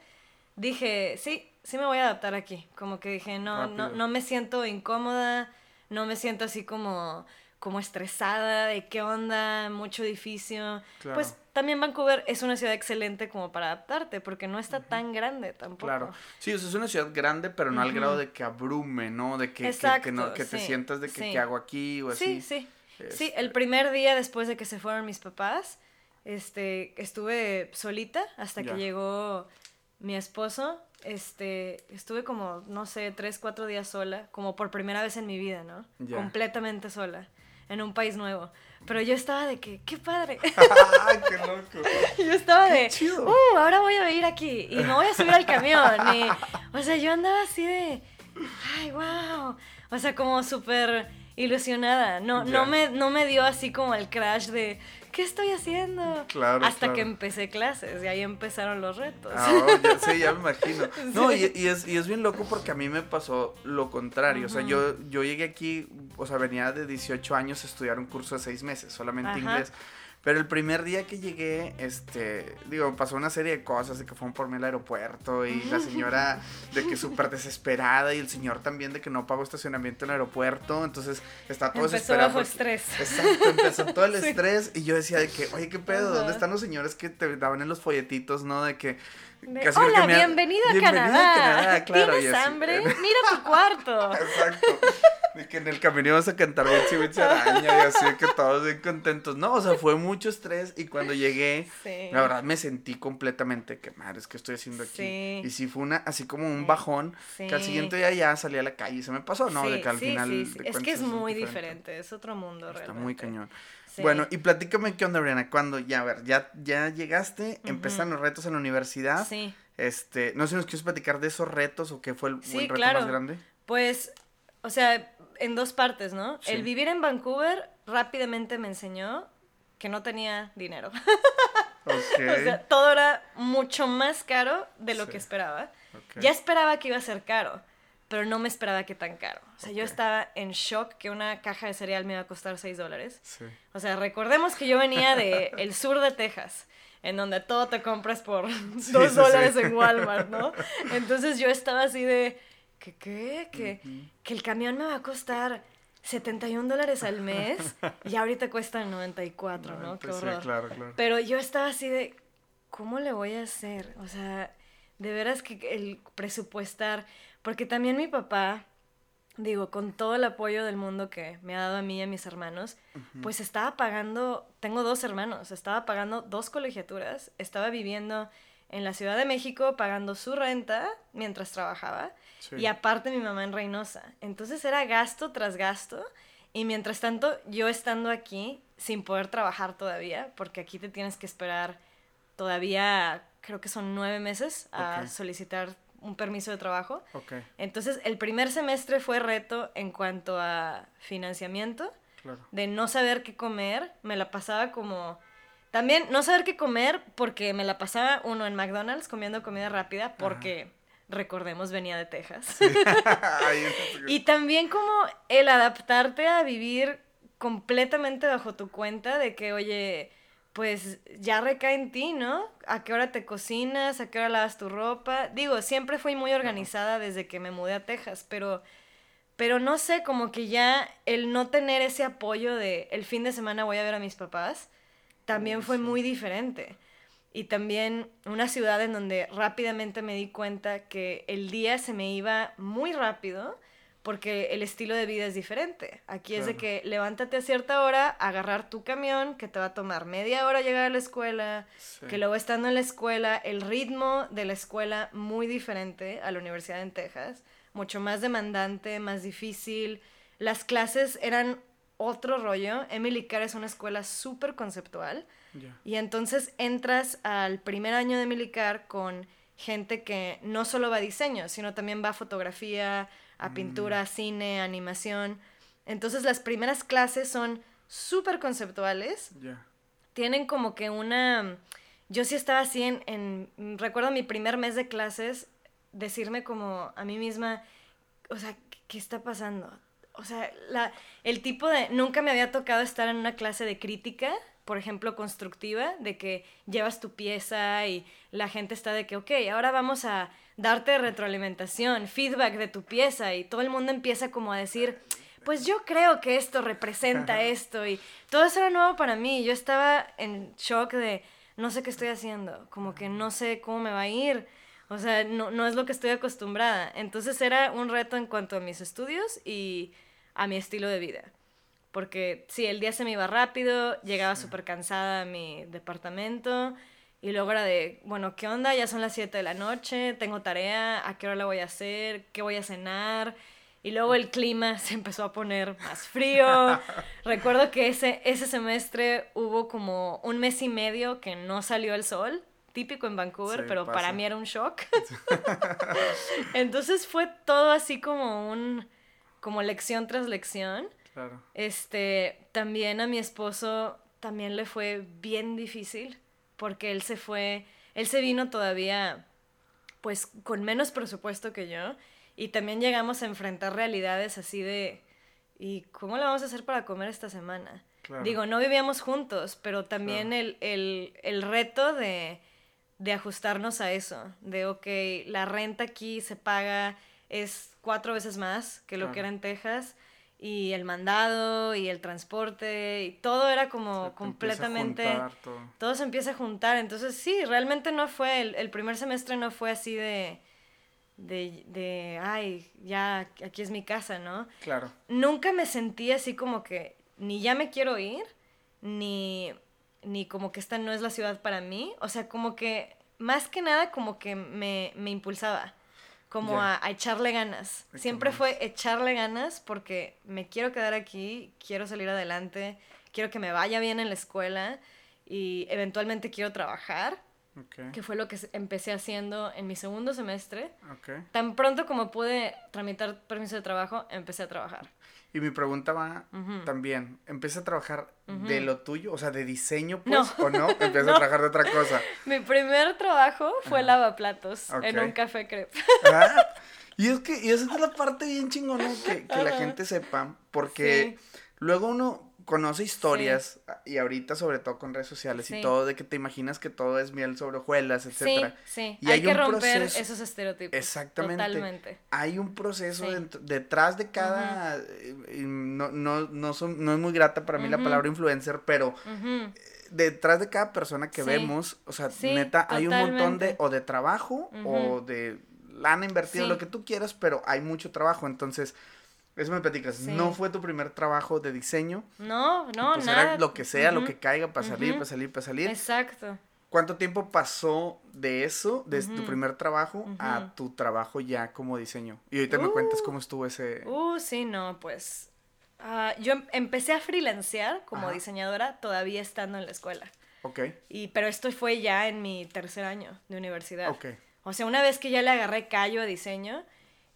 dije, sí, sí me voy a adaptar aquí. Como que dije, no, no, no me siento incómoda, no me siento así como, como estresada de qué onda, mucho edificio. Claro. Pues también Vancouver es una ciudad excelente como para adaptarte, porque no está tan grande tampoco. Claro. Sí, o sea, es una ciudad grande, pero no al grado de que abrume, ¿no? De que, que- no, que te sí, sientas de que sí. qué hago aquí o así. Sí, sí. Sí, Este, el primer día después de que se fueron mis papás, este, estuve solita hasta Ya. que llegó mi esposo. Este, estuve como, no sé, tres, cuatro días sola, como por primera vez en mi vida, ¿no? Ya. Completamente sola, en un país nuevo. Pero yo estaba de que, qué padre. ¡Ay, qué loco! yo estaba Qué de, chido. uh, ahora voy a vivir aquí y me voy a subir al camión. Y, o sea, yo andaba así de, ay, wow. O sea, como súper ilusionada. No, no, me, no me dio así como el crash de, ¿qué estoy haciendo? Claro, Hasta claro. que empecé clases y ahí empezaron los retos. Ah, oh, ya, sí, ya me imagino. No, y, y es, y es bien loco porque a mí me pasó lo contrario. O sea, yo, yo llegué aquí, o sea, venía de 18 años a estudiar un curso de 6 meses, solamente Ajá. inglés. Pero el primer día que llegué, este, digo, pasó una serie de cosas de que fueron por mí al aeropuerto y la señora de que súper desesperada y el señor también de que no pagó estacionamiento en el aeropuerto, entonces está todo Empezó desesperado. bajo porque- estrés. Exacto, empezó todo el Sí. estrés y yo decía de que, oye, ¿qué pedo? Ajá. ¿Dónde están los señores que te daban en los folletitos, no? De que... De, casi creo Hola, bienvenido a Bienvenida Canadá. Canadá, claro, ¿Tienes hambre? Mira tu cuarto. Exacto. De que en el camino íbamos a cantar Betsy Betsy Araña y así que todos bien contentos. No, o sea, fue mucho estrés y cuando llegué, Sí. la verdad me sentí completamente que madre, es que estoy haciendo aquí. Sí. Y sí fue una, así como un Sí. bajón, que al siguiente día ya salí a la calle y se me pasó, ¿no? de que al final. de. Es que es muy diferente. es otro mundo Está realmente. muy cañón. Bueno, y platícame qué onda, Briana, cuando ya, a ver, ya, ya llegaste, empezaron los retos en la universidad. Sí. Este, no sé si nos quieres platicar de esos retos o qué fue el, Sí, el reto claro. más grande. Pues, o sea, en dos partes, ¿no? Sí. El vivir en Vancouver rápidamente me enseñó que no tenía dinero. Ok. o sea, todo era mucho más caro de lo Sí. que esperaba. Ya esperaba que iba a ser caro, pero no me esperaba que tan caro. O sea, yo estaba en shock que una caja de cereal me iba a costar 6 dólares. Sí. O sea, recordemos que yo venía de el sur de Texas, en donde todo te compras por Sí, 2 sí, dólares sí. en Walmart, ¿no? Entonces yo estaba así de, ¿qué qué? Que, Ujú. que el camión me va a costar 71 dólares al mes y ahorita cuesta 94, ¿no? Qué Pues sí, horror. claro, claro. Pero yo estaba así de, ¿cómo le voy a hacer? O sea, de veras que el presupuestar, porque también mi papá, digo, con todo el apoyo del mundo que me ha dado a mí y a mis hermanos, pues estaba pagando, tengo dos hermanos, estaba pagando dos colegiaturas, estaba viviendo en la Ciudad de México pagando su renta mientras trabajaba Sí. y aparte mi mamá en Reynosa. Entonces era gasto tras gasto y mientras tanto yo estando aquí sin poder trabajar todavía, porque aquí te tienes que esperar todavía, creo que son nueve meses a solicitar un permiso de trabajo. Entonces el primer semestre fue reto en cuanto a financiamiento claro. de no saber qué comer, me la pasaba como... También no saber qué comer porque me la pasaba uno en McDonald's comiendo comida rápida porque, recordemos, venía de Texas. Y también como el adaptarte a vivir completamente bajo tu cuenta de que, oye, pues ya recae en ti, ¿no? ¿A qué hora te cocinas? ¿A qué hora lavas tu ropa? Digo, siempre fui muy organizada desde que me mudé a Texas, pero pero no sé, como que ya el no tener ese apoyo de el fin de semana voy a ver a mis papás, también fue sí. muy diferente. Y también una ciudad en donde rápidamente me di cuenta que el día se me iba muy rápido porque el estilo de vida es diferente. Aquí es de que levántate a cierta hora, agarrar tu camión, que te va a tomar media hora llegar a la escuela, Sí. que luego estando en la escuela, el ritmo de la escuela muy diferente a la universidad en Texas, mucho más demandante, más difícil. Las clases eran otro rollo. Emily Carr es una escuela súper conceptual. Y entonces entras al primer año de Emily Carr con gente que no solo va a diseño, sino también va a fotografía, a pintura, a cine, a animación. Entonces las primeras clases son súper conceptuales Ya. tienen como que una... yo sí estaba así en, en, recuerdo mi primer mes de clases, decirme como a mí misma, o sea, ¿qué está pasando? O sea, la, el tipo de, nunca me había tocado estar en una clase de crítica, por ejemplo, constructiva, de que llevas tu pieza y la gente está de que, ok, ahora vamos a darte retroalimentación, feedback de tu pieza y todo el mundo empieza como a decir, pues yo creo que esto representa esto y todo eso era nuevo para mí. Yo estaba en shock de no sé qué estoy haciendo, como que no sé cómo me va a ir. O sea, no, no es lo que estoy acostumbrada. Entonces era un reto en cuanto a mis estudios y a mi estilo de vida. Porque sí, el día se me iba rápido, llegaba súper cansada a mi departamento y luego era de, bueno, ¿qué onda? Ya son las 7 de la noche, tengo tarea, ¿a qué hora la voy a hacer? ¿Qué voy a cenar? Y luego el clima se empezó a poner más frío. Recuerdo que ese, ese semestre hubo como un mes y medio que no salió el sol, típico en Vancouver, pero para mí era un shock. Entonces fue todo así como un, como lección tras lección. Claro. Este, también a mi esposo también le fue bien difícil porque él se fue, él se vino todavía pues con menos presupuesto que yo y también llegamos a enfrentar realidades así de, ¿y cómo lo vamos a hacer para comer esta semana? Digo, no vivíamos juntos, pero también el, el, el, reto de, de ajustarnos a eso, de, ok, la renta aquí se paga, es cuatro veces más que lo que era en Texas, y el mandado y el transporte y todo era como completamente todo. se empieza a juntar entonces sí realmente no fue el, el primer semestre no fue así de de, de, ay, ya aquí es mi casa, ¿no? Claro. Nunca me sentí así como que ni ya me quiero ir, ni, ni como que esta no es la ciudad para mí. O sea, como que, más que nada, como que me, me impulsaba, como a, echarle ganas. Siempre fue echarle ganas porque me quiero quedar aquí, quiero salir adelante, quiero que me vaya bien en la escuela y eventualmente quiero trabajar que fue lo que empecé haciendo en mi segundo semestre. Tan pronto como pude tramitar permiso de trabajo, empecé a trabajar. Y mi pregunta va también, ¿empecé a trabajar de lo tuyo? O sea, de diseño, pues, o no, empecé a trabajar de otra cosa. Mi primer trabajo fue lavaplatos en un café crepe. Ah, y es que, y esa es la parte bien chingona que, que la gente sepa, porque luego uno, conoce historias y ahorita sobre todo con redes sociales y todo de que te imaginas que todo es miel sobre hojuelas, etcétera. Sí, sí. Y hay, que romper esos estereotipos. Exactamente. Totalmente. Hay un proceso detrás de cada no, no, no, son, no es muy grata para mí la palabra influencer, pero detrás de cada persona que vemos, o sea, neta hay un montón de o de trabajo o de lana invertida, lo que tú quieras, pero hay mucho trabajo, entonces eso me platicas. No fue tu primer trabajo de diseño. No, no, pues nada. Era lo que sea, lo que caiga para salir, para salir, para salir. Exacto. ¿Cuánto tiempo pasó de eso, de tu primer trabajo, a tu trabajo ya como diseño? Y ahorita me cuentas uh. cómo estuvo ese. Uh, sí, no, pues. Ah, yo em, empecé a freelancear como diseñadora todavía estando en la escuela. Ok. Y, pero esto fue ya en mi tercer año de universidad. Ok. O sea, una vez que ya le agarré callo a diseño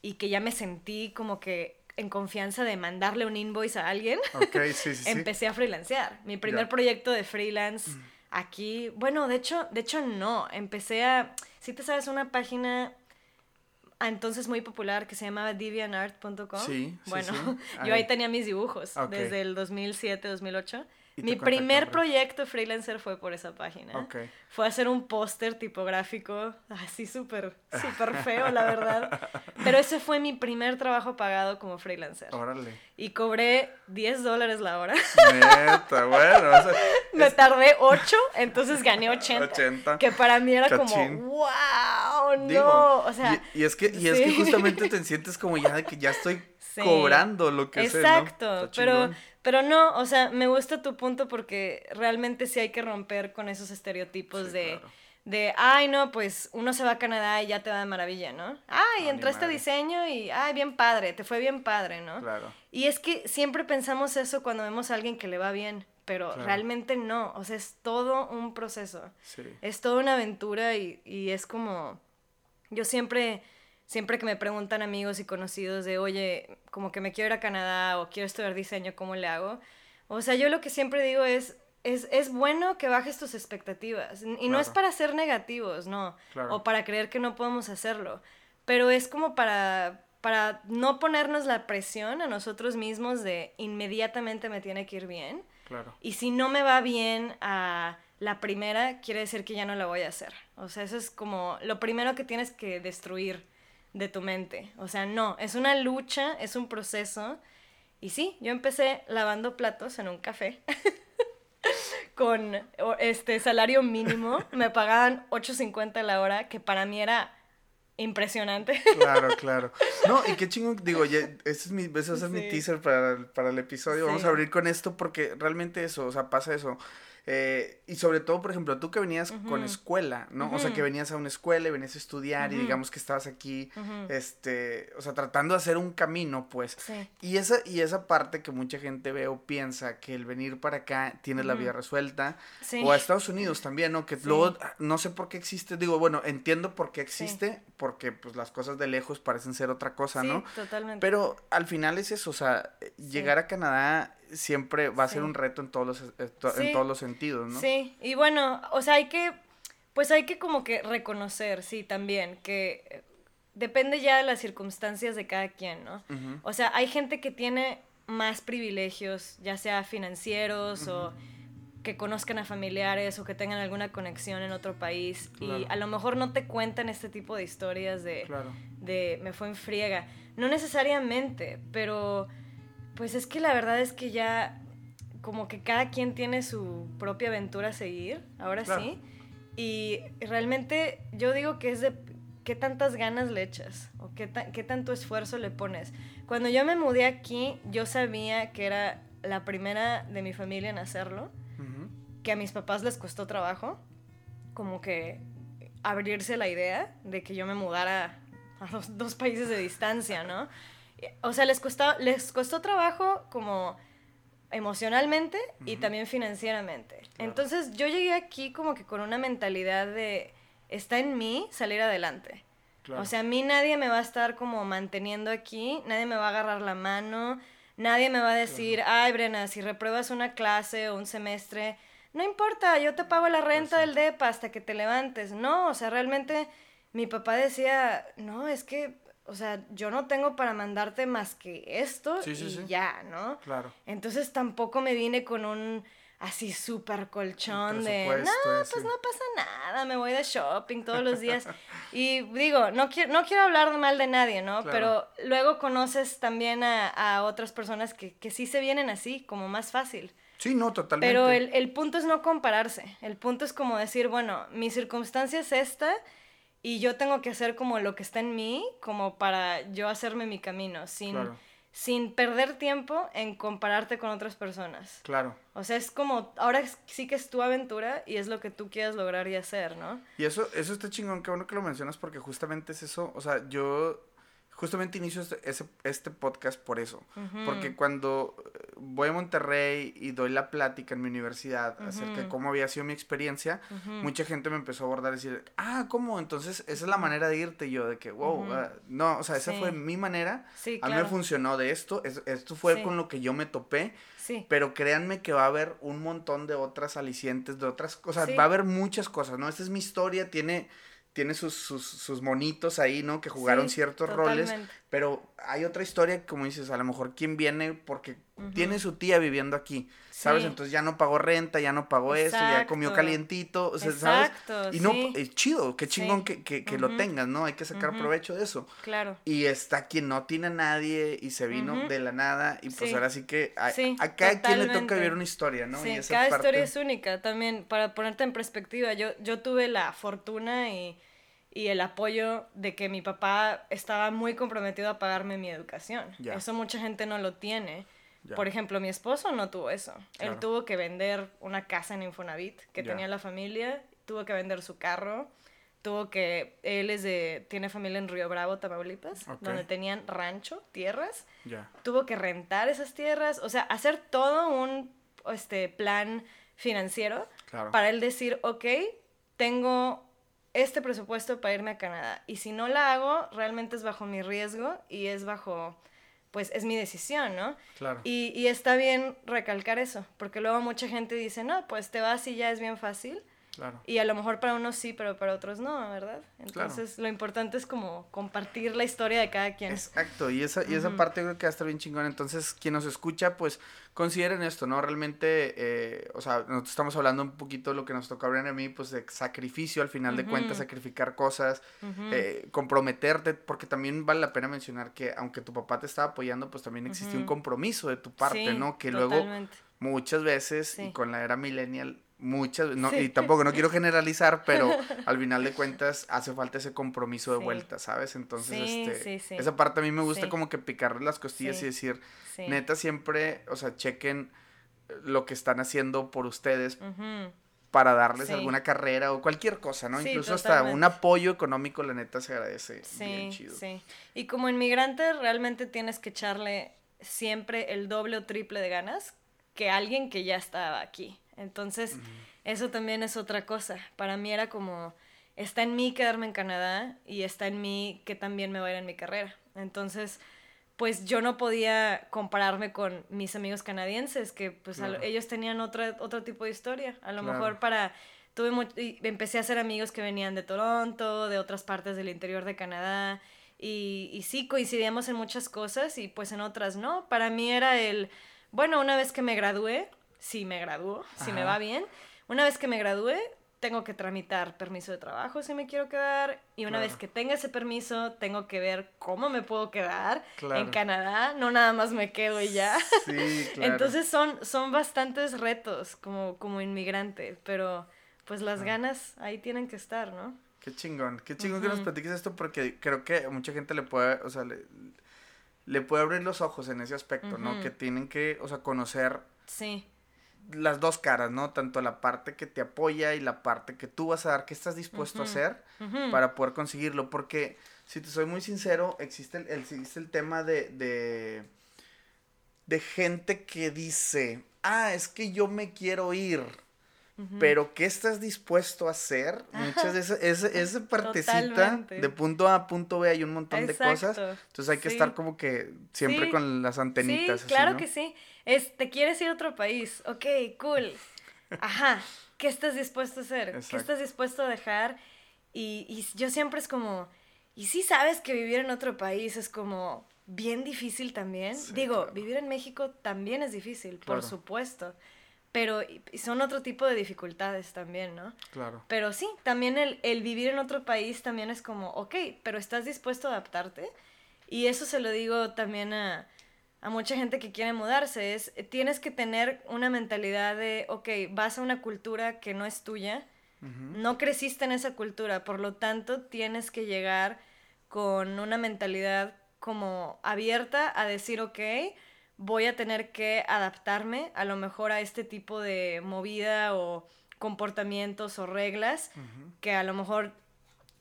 y que ya me sentí como que en confianza de mandarle un invoice a alguien, empecé a freelancear. Mi primer proyecto de freelance mm. aquí, bueno, de hecho, de hecho no, empecé a, si te sabes una página entonces muy popular que se llamaba deviantart.com. Sí, bueno, yo ahí tenía mis dibujos desde el 2007, 2008. Mi primer proyecto freelancer fue por esa página. Fue hacer un póster tipográfico, así súper, súper feo, la verdad. Pero ese fue mi primer trabajo pagado como freelancer. Órale. Y cobré 10 dólares la hora. Neta, bueno. Me tardé 8, entonces gané 80. 80. Que para mí era como, wow, no. o sea. Y, es que, y es que justamente te sientes como ya de que ya estoy cobrando lo que Exacto, sé, pero, pero no, o sea, me gusta tu punto porque realmente sí hay que romper con esos estereotipos de, de, ay, no, pues uno se va a Canadá y ya te va de maravilla, ¿no? Ay, entraste a diseño y, ay, bien padre, te fue bien padre, ¿no? Claro. Y es que siempre pensamos eso cuando vemos a alguien que le va bien, pero realmente no, o sea, es todo un proceso. Sí. Es toda una aventura y, y es como, yo siempre siempre que me preguntan amigos y conocidos de, oye, como que me quiero ir a Canadá o quiero estudiar diseño, ¿cómo le hago? O sea, yo lo que siempre digo es, es, es bueno que bajes tus expectativas. Y no es para ser negativos, no. O para creer que no podemos hacerlo. Pero es como para, para no ponernos la presión a nosotros mismos de inmediatamente me tiene que ir bien. Claro. Y si no me va bien a la primera, quiere decir que ya no la voy a hacer. O sea, eso es como lo primero que tienes que destruir de tu mente. O sea, no, es una lucha, es un proceso. Y sí, yo empecé lavando platos en un café. con este salario mínimo, me pagaban 8.50 la hora, que para mí era impresionante. Claro, claro. No, y qué chingo, digo, ya, ese es mi, ese es mi teaser para, para el episodio. Vamos a abrir con esto porque realmente eso, o sea, pasa eso. Eh, y sobre todo, por ejemplo, tú que venías con escuela, ¿no? O sea, que venías a una escuela y venías a estudiar y digamos que estabas aquí, este, o sea, tratando de hacer un camino, pues. Y, esa, y esa parte que mucha gente ve o piensa que el venir para acá tiene la vida resuelta, o a Estados Unidos también, ¿no? Que luego, no sé por qué existe, digo, bueno, entiendo por qué existe, porque pues las cosas de lejos parecen ser otra cosa, ¿no? totalmente. Pero al final es eso, o sea, llegar a Canadá siempre va a ser un reto en todos los, en todos los sentidos, ¿no? Sí, y bueno, o sea, hay que, pues hay que como que reconocer, sí, también, que eh, depende ya de las circunstancias de cada quien, ¿no? O sea, hay gente que tiene más privilegios, ya sea financieros o que conozcan a familiares o que tengan alguna conexión en otro país y a lo mejor no te cuentan este tipo de historias de, de me fue en friega. No necesariamente, pero pues es que la verdad es que ya como que cada quien tiene su propia aventura a seguir, ahora sí. Y realmente yo digo que es de qué tantas ganas le echas o qué, qué tanto esfuerzo le pones. Cuando yo me mudé aquí, yo sabía que era la primera de mi familia en hacerlo, que a mis papás les costó trabajo, como que abrirse la idea de que yo me mudara a dos países de distancia, ¿no? O sea, les costó, les costó trabajo como emocionalmente y también financieramente. Entonces yo llegué aquí como que con una mentalidad de, está en mí salir adelante. O sea, a mí nadie me va a estar como manteniendo aquí, nadie me va a agarrar la mano, nadie me va a decir, ay Brena, si repruebas una clase o un semestre, no importa, yo te pago la renta del DEPA hasta que te levantes. No, o sea, realmente mi papá decía, no, es que o sea, yo no tengo para mandarte más que esto y ya, ¿no? Claro. Entonces tampoco me vine con un así súper colchón de, no, pues no pasa nada, me voy de shopping todos los días. y digo, no quiero, no quiero hablar mal de nadie, ¿no? Pero luego conoces también a, otras personas que, que sí se vienen así, como más fácil. Sí, no, totalmente. Pero el, el punto es no compararse. El punto es como decir, bueno, mi circunstancia es esta y yo tengo que hacer como lo que está en mí, como para yo hacerme mi camino, sin, sin perder tiempo en compararte con otras personas. Claro. O sea, es como, ahora sí que es tu aventura y es lo que tú quieras lograr y hacer, ¿no? Y eso, eso está chingón, qué bueno que lo mencionas porque justamente es eso, o sea, yo justamente inicio este, este podcast por eso. Porque cuando eh, voy a Monterrey y doy la plática en mi universidad acerca de cómo había sido mi experiencia, mucha gente me empezó a abordar y decir, ah, ¿cómo? Entonces, esa es la manera de irte. yo, de que, wow, ah, no, o sea, esa fue mi manera. A mí me funcionó de esto. esto fue con lo que yo me topé. Pero créanme que va a haber un montón de otras alicientes, de otras cosas. Va a haber muchas cosas, ¿no? Esta es mi historia, tiene tiene sus, sus, sus, monitos ahí, ¿no? Que jugaron ciertos roles. Pero hay otra historia, como dices, a lo mejor quien viene porque tiene su tía viviendo aquí, ¿sabes? Entonces ya no pagó renta, ya no pagó esto, ya comió calientito, o sea, ¿sabes? Y no, es chido, qué chingón que, que, que lo tengas, ¿no? Hay que sacar provecho de eso. Claro. Y está quien no tiene a nadie y se vino de la nada y pues ahora sí que a, a cada quien le toca vivir una historia, ¿no? Sí, cada historia es única también, para ponerte en perspectiva, yo, yo tuve la fortuna y y el apoyo de que mi papá estaba muy comprometido a pagarme mi educación. Eso mucha gente no lo tiene. Por ejemplo, mi esposo no tuvo eso. Él tuvo que vender una casa en Infonavit que tenía la familia, tuvo que vender su carro, tuvo que él es de tiene familia en Río Bravo, Tamaulipas, donde tenían rancho, tierras. Tuvo que rentar esas tierras, o sea, hacer todo un este plan financiero para él decir, ok, tengo este presupuesto para irme a Canadá. Y si no la hago, realmente es bajo mi riesgo y es bajo, pues es mi decisión, ¿no? Claro. Y, y está bien recalcar eso, porque luego mucha gente dice, no, pues te vas y ya es bien fácil. Claro. Y a lo mejor para unos sí, pero para otros no, ¿verdad? Entonces lo importante es como compartir la historia de cada quien. Exacto, y esa, y esa parte creo que va a estar bien chingón. Entonces, quien nos escucha, pues consideren esto, ¿no? Realmente, eh, o sea, nosotros estamos hablando un poquito de lo que nos toca hablar a mí, pues de sacrificio, al final de cuentas, sacrificar cosas, eh, comprometerte, porque también vale la pena mencionar que aunque tu papá te estaba apoyando, pues también existía un compromiso de tu parte, ¿no? Que luego muchas veces, y con la era millennial, muchas, no, y tampoco no quiero generalizar, pero al final de cuentas hace falta ese compromiso de vuelta, ¿sabes? Entonces, este, esa parte a mí me gusta como que picarle las costillas y decir, neta, siempre, o sea, chequen lo que están haciendo por ustedes para darles alguna carrera o cualquier cosa, ¿no? Incluso hasta un apoyo económico, la neta, se agradece. bien chido. Sí, y como inmigrante realmente tienes que echarle siempre el doble o triple de ganas que alguien que ya estaba aquí. Entonces, eso también es otra cosa. Para mí era como, está en mí quedarme en Canadá y está en mí que también me va a ir en mi carrera. Entonces, pues yo no podía compararme con mis amigos canadienses, que pues ellos tenían otra, otro tipo de historia. A lo mejor para... Tuve empecé a hacer amigos que venían de Toronto, de otras partes del interior de Canadá, y, y sí coincidíamos en muchas cosas y pues en otras no. Para mí era el, bueno, una vez que me gradué, si me gradúo, si me va bien. Una vez que me gradúe, tengo que tramitar permiso de trabajo si me quiero quedar y una vez que tenga ese permiso tengo que ver cómo me puedo quedar en Canadá, no nada más me quedo y ya. Sí, claro. Entonces son, son bastantes retos como, como inmigrante, pero pues las ganas ahí tienen que estar, ¿no? Qué chingón, qué chingón que nos platiques esto porque creo que a mucha gente le puede, o sea, le, puede abrir los ojos en ese aspecto, ¿no? Que tienen que, o sea, conocer Sí las dos caras, ¿no? Tanto la parte que te apoya y la parte que tú vas a dar, que estás dispuesto a hacer para poder conseguirlo. Porque, si te soy muy sincero, existe el, existe el tema de, de, de gente que dice, ah, es que yo me quiero ir. Pero ¿qué estás dispuesto a hacer? Muchas veces esa, esa partecita de punto A a punto B hay un montón de cosas. Entonces hay que estar como que siempre con las antenitas. Sí, claro que sí. Es, te quieres ir a otro país. Ok, cool. Ajá. ¿Qué estás dispuesto a hacer? ¿Qué estás dispuesto a dejar? Y, y yo siempre es como, y si sabes que vivir en otro país es como bien difícil también. Digo, vivir en México también es difícil, por supuesto pero son otro tipo de dificultades también, ¿no? Claro. Pero sí, también el, el, vivir en otro país también es como, ok, pero ¿estás dispuesto a adaptarte? Y eso se lo digo también a, a mucha gente que quiere mudarse, es, tienes que tener una mentalidad de, ok, vas a una cultura que no es tuya, no creciste en esa cultura, por lo tanto tienes que llegar con una mentalidad como abierta a decir, ok, voy a tener que adaptarme a lo mejor a este tipo de movida o comportamientos o reglas que a lo mejor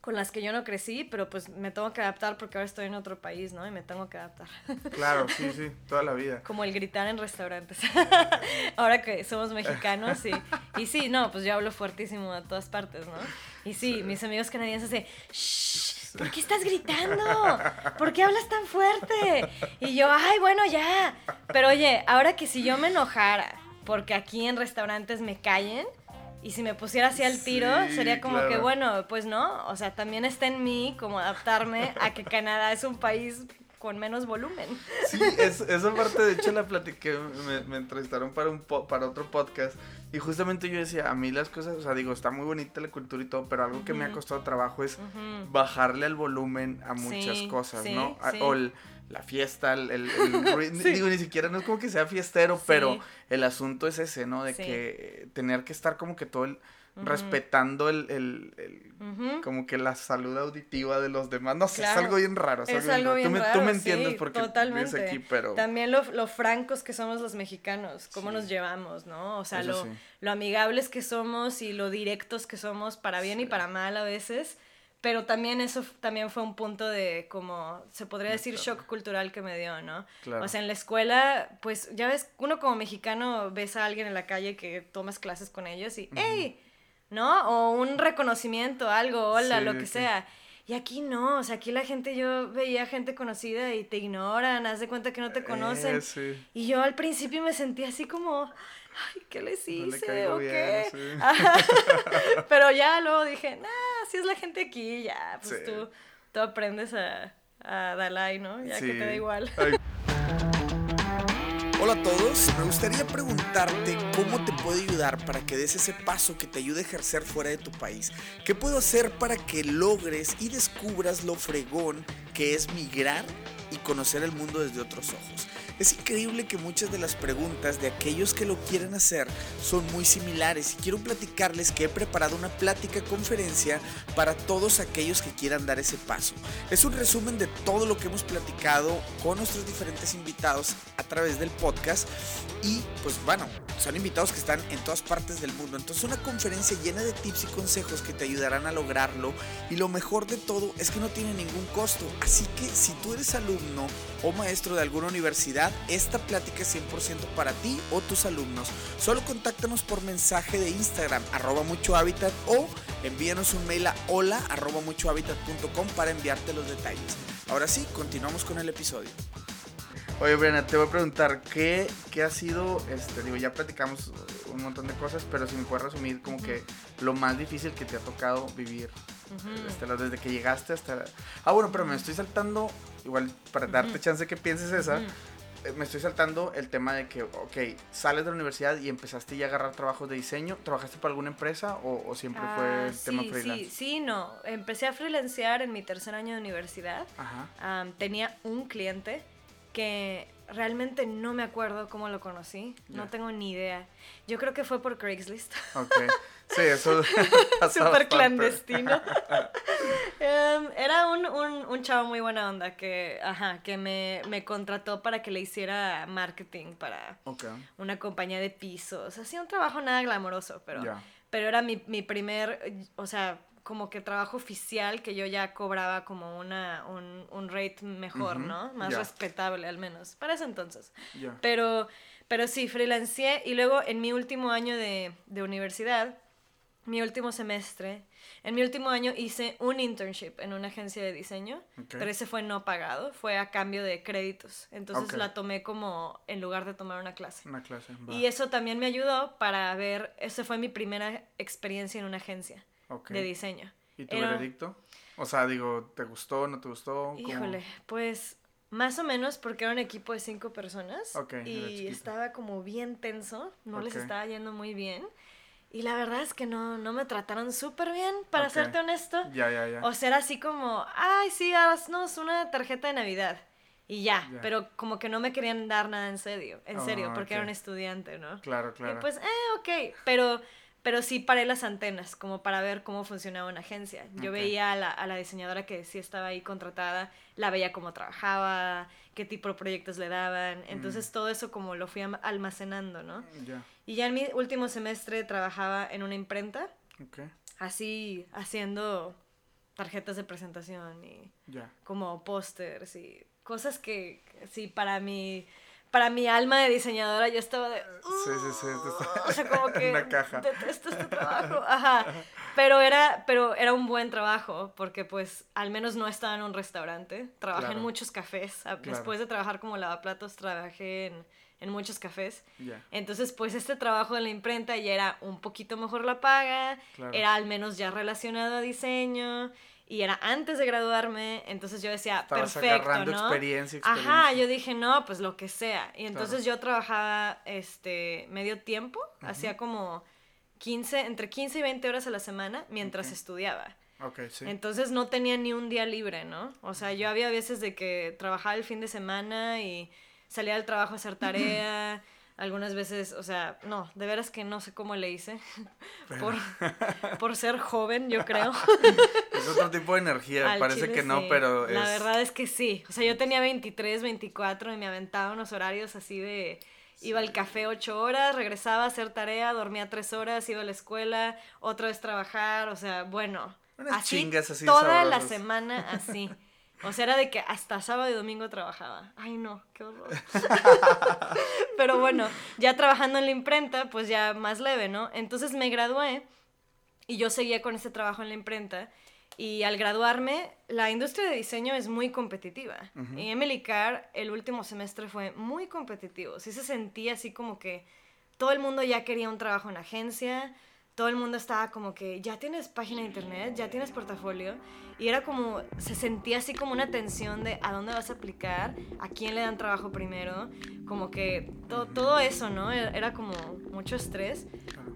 con las que yo no crecí, pero pues me tengo que adaptar porque ahora estoy en otro país, ¿no? Y me tengo que adaptar. Claro, sí, sí, toda la vida. Como el gritar en restaurantes. ahora que somos mexicanos, sí. Y sí, no, pues yo hablo fuertísimo a todas partes, ¿no? Y sí, mis amigos canadienses de, Shh, ¿por qué estás gritando? ¿Por qué hablas tan fuerte? Y yo, ay, bueno, ya. Pero oye, ahora que si yo me enojara porque aquí en restaurantes me callen, y si me pusiera así al tiro, sería como que, bueno, pues no, o sea, también está en mí como adaptarme a que Canadá es un país con menos volumen. Sí, es, esa parte de hecho la platiqué, me, entrevistaron para, un para otro podcast y justamente yo decía, a mí las cosas, o sea, digo, está muy bonita la cultura y todo, pero algo que me ha costado trabajo es bajarle el volumen a muchas cosas, ¿no? O el, la fiesta, el, el, digo, ni siquiera no es como que sea fiestero, pero el asunto es ese, ¿no? De que tener que estar como que todo el, respetando el, el, como que la salud auditiva de los demás, no sé, es algo bien raro. Es, algo, bien, raro. tú, me, entiendes porque aquí, pero... También lo, lo, francos que somos los mexicanos, cómo nos llevamos, ¿no? O sea, lo, lo amigables que somos y lo directos que somos para bien y para mal a veces pero también eso también fue un punto de como se podría decir shock cultural que me dio, ¿no? O sea, en la escuela, pues ya ves, uno como mexicano ves a alguien en la calle que tomas clases con ellos y ¡hey! ¿No? O un reconocimiento, algo, hola, lo que sea. Y aquí no, o sea, aquí la gente, yo veía gente conocida y te ignoran, haz de cuenta que no te conocen. Eh, y yo al principio me sentía así como, ay, ¿qué les hice? ¿O qué? Pero ya luego dije, nah, si es la gente aquí, ya, pues tú, tú aprendes a, a Dalai, ¿no? Ya que te da igual. Hola a todos, me gustaría preguntarte cómo te puedo ayudar para que des ese paso que te ayude a ejercer fuera de tu país. ¿Qué puedo hacer para que logres y descubras lo fregón que es migrar y conocer el mundo desde otros ojos? Es increíble que muchas de las preguntas de aquellos que lo quieren hacer son muy similares y quiero platicarles que he preparado una plática conferencia para todos aquellos que quieran dar ese paso. Es un resumen de todo lo que hemos platicado con nuestros diferentes invitados a través del podcast y pues bueno, son invitados que están en todas partes del mundo. Entonces una conferencia llena de tips y consejos que te ayudarán a lograrlo y lo mejor de todo es que no tiene ningún costo. Así que si tú eres alumno o maestro de alguna universidad, esta plática es 100% para ti o tus alumnos. Solo contáctanos por mensaje de Instagram, arroba mucho hábitat o envíanos un mail a hola arroba mucho para enviarte los detalles. Ahora sí, continuamos con el episodio. Oye, Brianna, te voy a preguntar, ¿qué, ¿qué, ha sido, este, digo, ya platicamos un montón de cosas, pero si me puedes resumir como que lo más difícil que te ha tocado vivir, este, desde que llegaste hasta... Ah, bueno, pero me estoy saltando, igual, para darte chance que pienses esa, eh, me estoy saltando el tema de que, ok, sales de la universidad y empezaste ya a agarrar trabajos de diseño. ¿Trabajaste para alguna empresa o, siempre fue ah, el tema freelance? Sí, sí, no. Empecé a freelancear en mi tercer año de universidad. Ajá. tenía un cliente que realmente no me acuerdo cómo lo conocí. No tengo ni idea. Yo creo que fue por Craigslist. Ok. Sí, eso. Súper clandestino. Em, era un, un, chavo muy buena onda que, ajá, que me, me contrató para que le hiciera marketing para una compañía de pisos. Hacía un trabajo nada glamoroso, pero, pero era mi, mi primer, o sea, como que trabajo oficial que yo ya cobraba como una, un, un rate mejor, ¿no? Más respetable al menos, para ese entonces. Pero, pero sí, freelancé y luego en mi último año de, de universidad, mi último semestre, en mi último año hice un internship en una agencia de diseño, pero ese fue no pagado, fue a cambio de créditos. Entonces la tomé como en lugar de tomar una clase. Una clase. Y eso también me ayudó para ver, esa fue mi primera experiencia en una agencia de diseño. ¿Y tu veredicto? O sea, digo, ¿te gustó, no te gustó? Híjole, pues más o menos porque era un equipo de cinco personas y estaba como bien tenso, no les estaba yendo muy bien. Y la verdad es que no, no me trataron súper bien, para serte honesto. Ya, ya, ya. O sea, era así como, ay, sí, haznos una tarjeta de Navidad. Y ya, pero como que no me querían dar nada en serio, en serio, ah, porque era un estudiante, ¿no? Claro, claro. Y pues, eh, ok, pero pero sí paré las antenas como para ver cómo funcionaba una agencia. Yo veía a la, a la, diseñadora que sí estaba ahí contratada, la veía cómo trabajaba, qué tipo de proyectos le daban, entonces mm. todo eso como lo fui almacenando, ¿no? Y ya en mi último semestre trabajaba en una imprenta, así haciendo tarjetas de presentación y como pósters y cosas que sí para mí para mi alma de diseñadora yo estaba de... sí, sí, sí. o sea, como que... Una caja. Detesto este trabajo. Ajá. Pero era, pero era un buen trabajo porque pues al menos no estaba en un restaurante. Trabajé en muchos cafés. Después de trabajar como lavaplatos, trabajé en, en muchos cafés. Entonces, pues este trabajo de la imprenta ya era un poquito mejor la paga, era al menos ya relacionado a diseño y era antes de graduarme, entonces yo decía, perfecto, ¿no? Experiencia, experiencia, Ajá, yo dije, no, pues lo que sea. Y entonces yo trabajaba este medio tiempo, hacía como 15, entre 15 y 20 horas a la semana mientras estudiaba. Okay, sí. Entonces no tenía ni un día libre, ¿no? O sea, yo había veces de que trabajaba el fin de semana y salía del trabajo a hacer tarea. Algunas veces, o sea, no, de veras que no sé cómo le hice. por, por ser joven, yo creo. es otro tipo de energía, parece que no, pero La verdad es que sí. O sea, yo tenía 23, 24 y me aventaba unos horarios así de... Iba al café ocho horas, regresaba a hacer tarea, dormía tres horas, iba a la escuela, otra vez trabajar, o sea, bueno. así, chingas así. Toda la semana así. O sea, era de que hasta sábado y domingo trabajaba. Ay, no, qué horror. Pero bueno, ya trabajando en la imprenta, pues ya más leve, ¿no? Entonces me gradué y yo seguía con ese trabajo en la imprenta Y al graduarme, la industria de diseño es muy competitiva. Y Emily Carr, el último semestre fue muy competitivo. Sí se sentía así como que todo el mundo ya quería un trabajo en agencia, todo el mundo estaba como que ya tienes página de internet, ya tienes portafolio. Y era como, se sentía así como una tensión de a dónde vas a aplicar, a quién le dan trabajo primero, como que todo, todo eso, ¿no? Era como mucho estrés.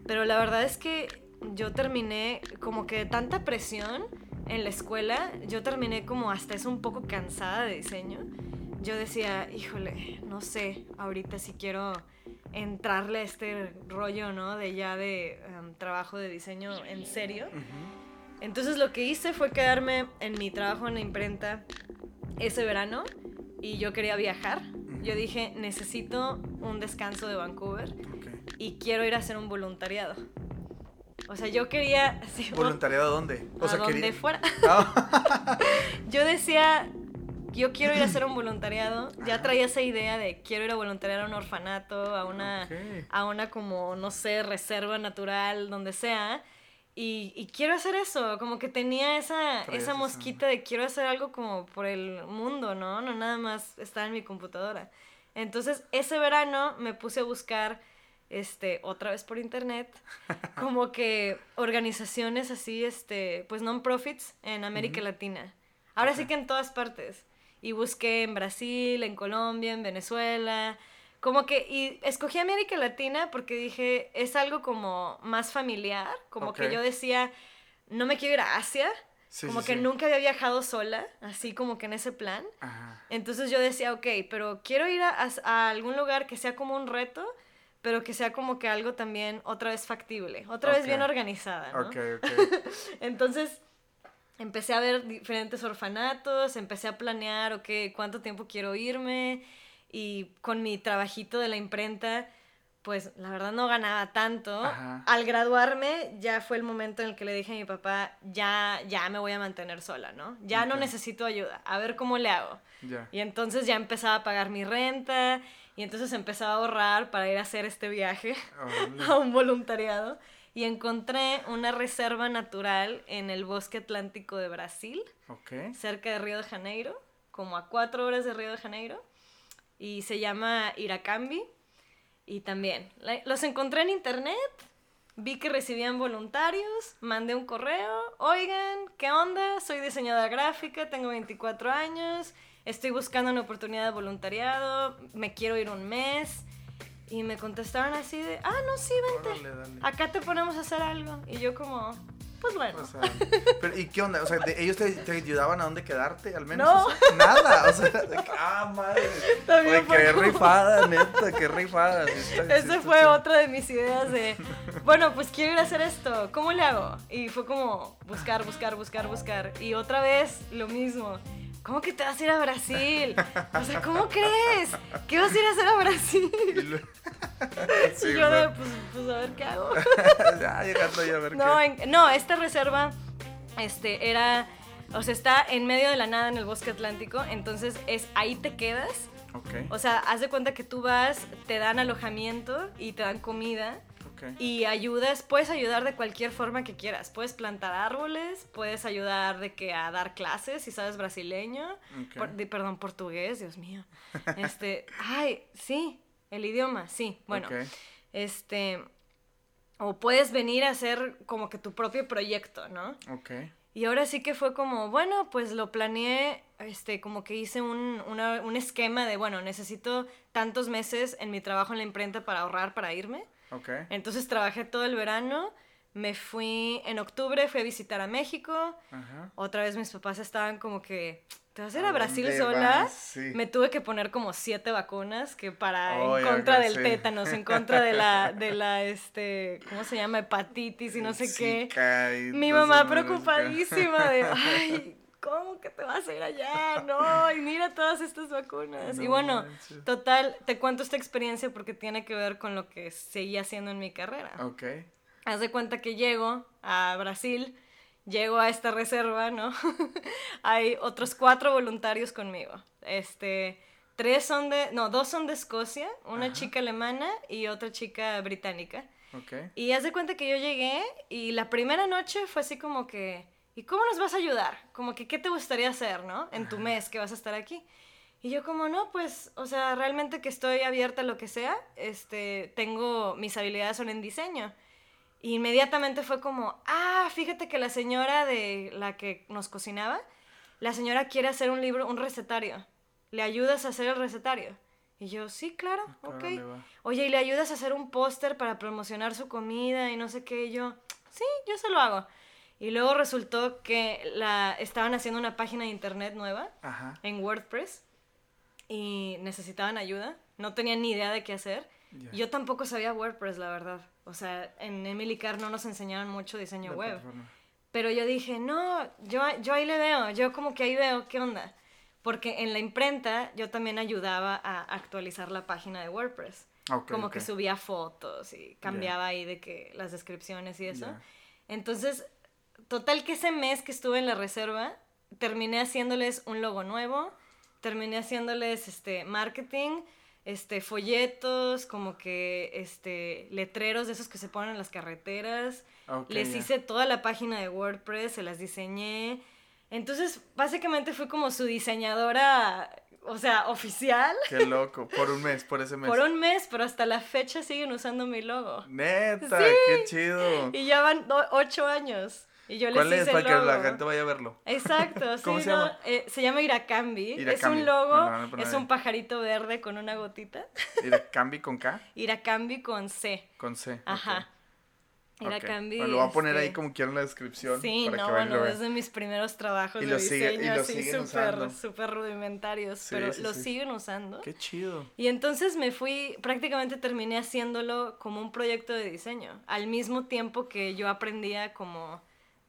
Pero la verdad es que yo terminé como que tanta presión en la escuela, yo terminé como hasta eso un poco cansada de diseño. Yo decía, híjole, no sé, ahorita si quiero entrarle a este rollo, ¿no? De ya de em, trabajo de diseño en serio. Entonces lo que hice fue quedarme en mi trabajo en la imprenta ese verano y yo quería viajar. Yo dije, necesito un descanso de Vancouver y quiero ir a hacer un voluntariado. O sea, yo quería... ¿Voluntariado dónde? O sea, donde fuera. Ah. yo decía, yo quiero ir a hacer un voluntariado. Ya traía esa idea de quiero ir a voluntariar a un orfanato, a una, a una como, no sé, reserva natural, donde sea. Y, y, quiero hacer eso, como que tenía esa, esa mosquita de quiero hacer algo como por el mundo, ¿no? No nada más estar en mi computadora. Entonces, ese verano me puse a buscar este, otra vez por internet, como que organizaciones así, este, pues non-profits en América Latina. Ahora sí que en todas partes. Y busqué en Brasil, en Colombia, en Venezuela. Como que, y escogí América Latina porque dije, es algo como más familiar, como que yo decía, no me quiero ir a Asia, como que nunca había viajado sola, así como que en ese plan. Entonces yo decía, ok, pero quiero ir a, a, algún lugar que sea como un reto, pero que sea como que algo también otra vez factible, otra vez bien organizada, ¿no? Entonces empecé a ver diferentes orfanatos, empecé a planear, ok, cuánto tiempo quiero irme y con mi trabajito de la imprenta, pues la verdad no ganaba tanto. Al graduarme ya fue el momento en el que le dije a mi papá, ya, ya me voy a mantener sola, ¿no? Ya no necesito ayuda, a ver cómo le hago. Y entonces ya empezaba a pagar mi renta y entonces empezaba a ahorrar para ir a hacer este viaje a un voluntariado. Y encontré una reserva natural en el bosque atlántico de Brasil, cerca de Río de Janeiro, como a cuatro horas de Río de Janeiro. Y se llama Iracambi. Y también, los encontré en internet, vi que recibían voluntarios, mandé un correo, oigan, ¿qué onda? Soy diseñadora gráfica, tengo 24 años, estoy buscando una oportunidad de voluntariado, me quiero ir un mes. Y me contestaron así de, ah, no, sí, vente. Acá te ponemos a hacer algo. Y yo como, pues bueno. pero, ¿y qué onda? O sea, ¿ellos te, te, ayudaban a dónde quedarte al menos? No. Nada. O sea, ah, madre. También qué rifada, neta, qué rifada. Esa fue otra de mis ideas de, bueno, pues quiero ir a hacer esto. ¿Cómo le hago? Y fue como buscar, buscar, buscar, buscar. Y otra vez lo mismo. ¿Cómo que te vas a ir a Brasil? O sea, ¿cómo crees? ¿Qué vas a ir a hacer a Brasil? y yo de, pues, pues, a ver qué hago. ya, llegando a ver no, qué. no, esta reserva este, era, o sea, está en medio de la nada en el bosque atlántico, entonces es ahí te quedas. Okay. O sea, haz de cuenta que tú vas, te dan alojamiento y te dan comida y ayudas, puedes ayudar de cualquier forma que quieras. Puedes plantar árboles, puedes ayudar de que a dar clases si sabes brasileño, perdón, portugués, Dios mío. Este, ay, sí, el idioma, sí. Bueno, este o puedes venir a hacer como que tu propio proyecto, ¿no? Ok. Y ahora sí que fue como, bueno, pues lo planeé, este, como que hice un, un esquema de, bueno, necesito tantos meses en mi trabajo en la imprenta para ahorrar para irme. Entonces trabajé todo el verano. Me fui en octubre, fui a visitar a México. Otra vez mis papás estaban como que, ¿te vas a ir a Brasil sola? Me tuve que poner como siete vacunas que para en contra del tétanos, en contra de la, de la, este, ¿cómo se llama? Hepatitis y no sé qué. Mi mamá preocupadísima de, ay, ¿cómo que te vas a ir allá? No, y mira todas estas vacunas. y bueno, total, te cuento esta experiencia porque tiene que ver con lo que seguí haciendo en mi carrera. Ok. Haz de cuenta que llego a Brasil, llego a esta reserva, ¿no? Hay otros cuatro voluntarios conmigo. Este, tres son de, no, dos son de Escocia, una chica alemana y otra chica británica. Okay. Y haz de cuenta que yo llegué y la primera noche fue así como que ¿y cómo nos vas a ayudar? Como que, ¿qué te gustaría hacer, no? En tu mes que vas a estar aquí. Y yo como, no, pues, o sea, realmente que estoy abierta a lo que sea, este, tengo, mis habilidades son en diseño. Inmediatamente fue como, ah, fíjate que la señora de la que nos cocinaba, la señora quiere hacer un libro, un recetario. ¿Le ayudas a hacer el recetario? Y yo, sí, claro, Ah, ok. Oye, ¿y le ayudas a hacer un póster para promocionar su comida y no sé qué? Y yo, sí, yo se lo hago. Y luego resultó que la, estaban haciendo una página de internet nueva Ajá. en WordPress y necesitaban ayuda. No tenían ni idea de qué hacer. Ya. Yo tampoco sabía WordPress, la verdad. O sea, en Emily Carr no nos enseñaron mucho diseño web. plataforma. Pero yo dije, no, yo, yo ahí le veo, yo como que ahí veo qué onda. Porque en la imprenta yo también ayudaba a actualizar la página de WordPress. Ok, como que subía fotos y cambiaba ahí de que las descripciones y eso. Entonces, total que ese mes que estuve en la reserva, terminé haciéndoles un logo nuevo, terminé haciéndoles este marketing, este folletos, como que este letreros de esos que se ponen en las carreteras. Les hice toda la página de WordPress, se las diseñé. Entonces, básicamente fui como su diseñadora, o sea, oficial. Qué loco. Por un mes, por ese mes. Por un mes, pero hasta la fecha siguen usando mi logo. Neta, Sí. qué chido. Y ya van ocho años. Y yo les ¿Cuál hice es el para que la logo. gente vaya a verlo? Exacto, sí, ¿Cómo se no, llama? eh, se llama Iracambi. Es Iracambi, un logo, es un pajarito verde con una gotita. Mira, Cambi con K, Iracambi con C. con C. Ajá. Ok. Iracambi. Lo voy a poner ahí este, como quiero en la descripción. Sí, para no, que y bueno, es de mis primeros trabajos Y de sigue- y diseño, lo así súper, súper rudimentarios, Sí, pero sí, lo sí. siguen usando. Qué chido. Y entonces me fui, prácticamente terminé haciéndolo como un proyecto de diseño, al mismo tiempo que yo aprendía como,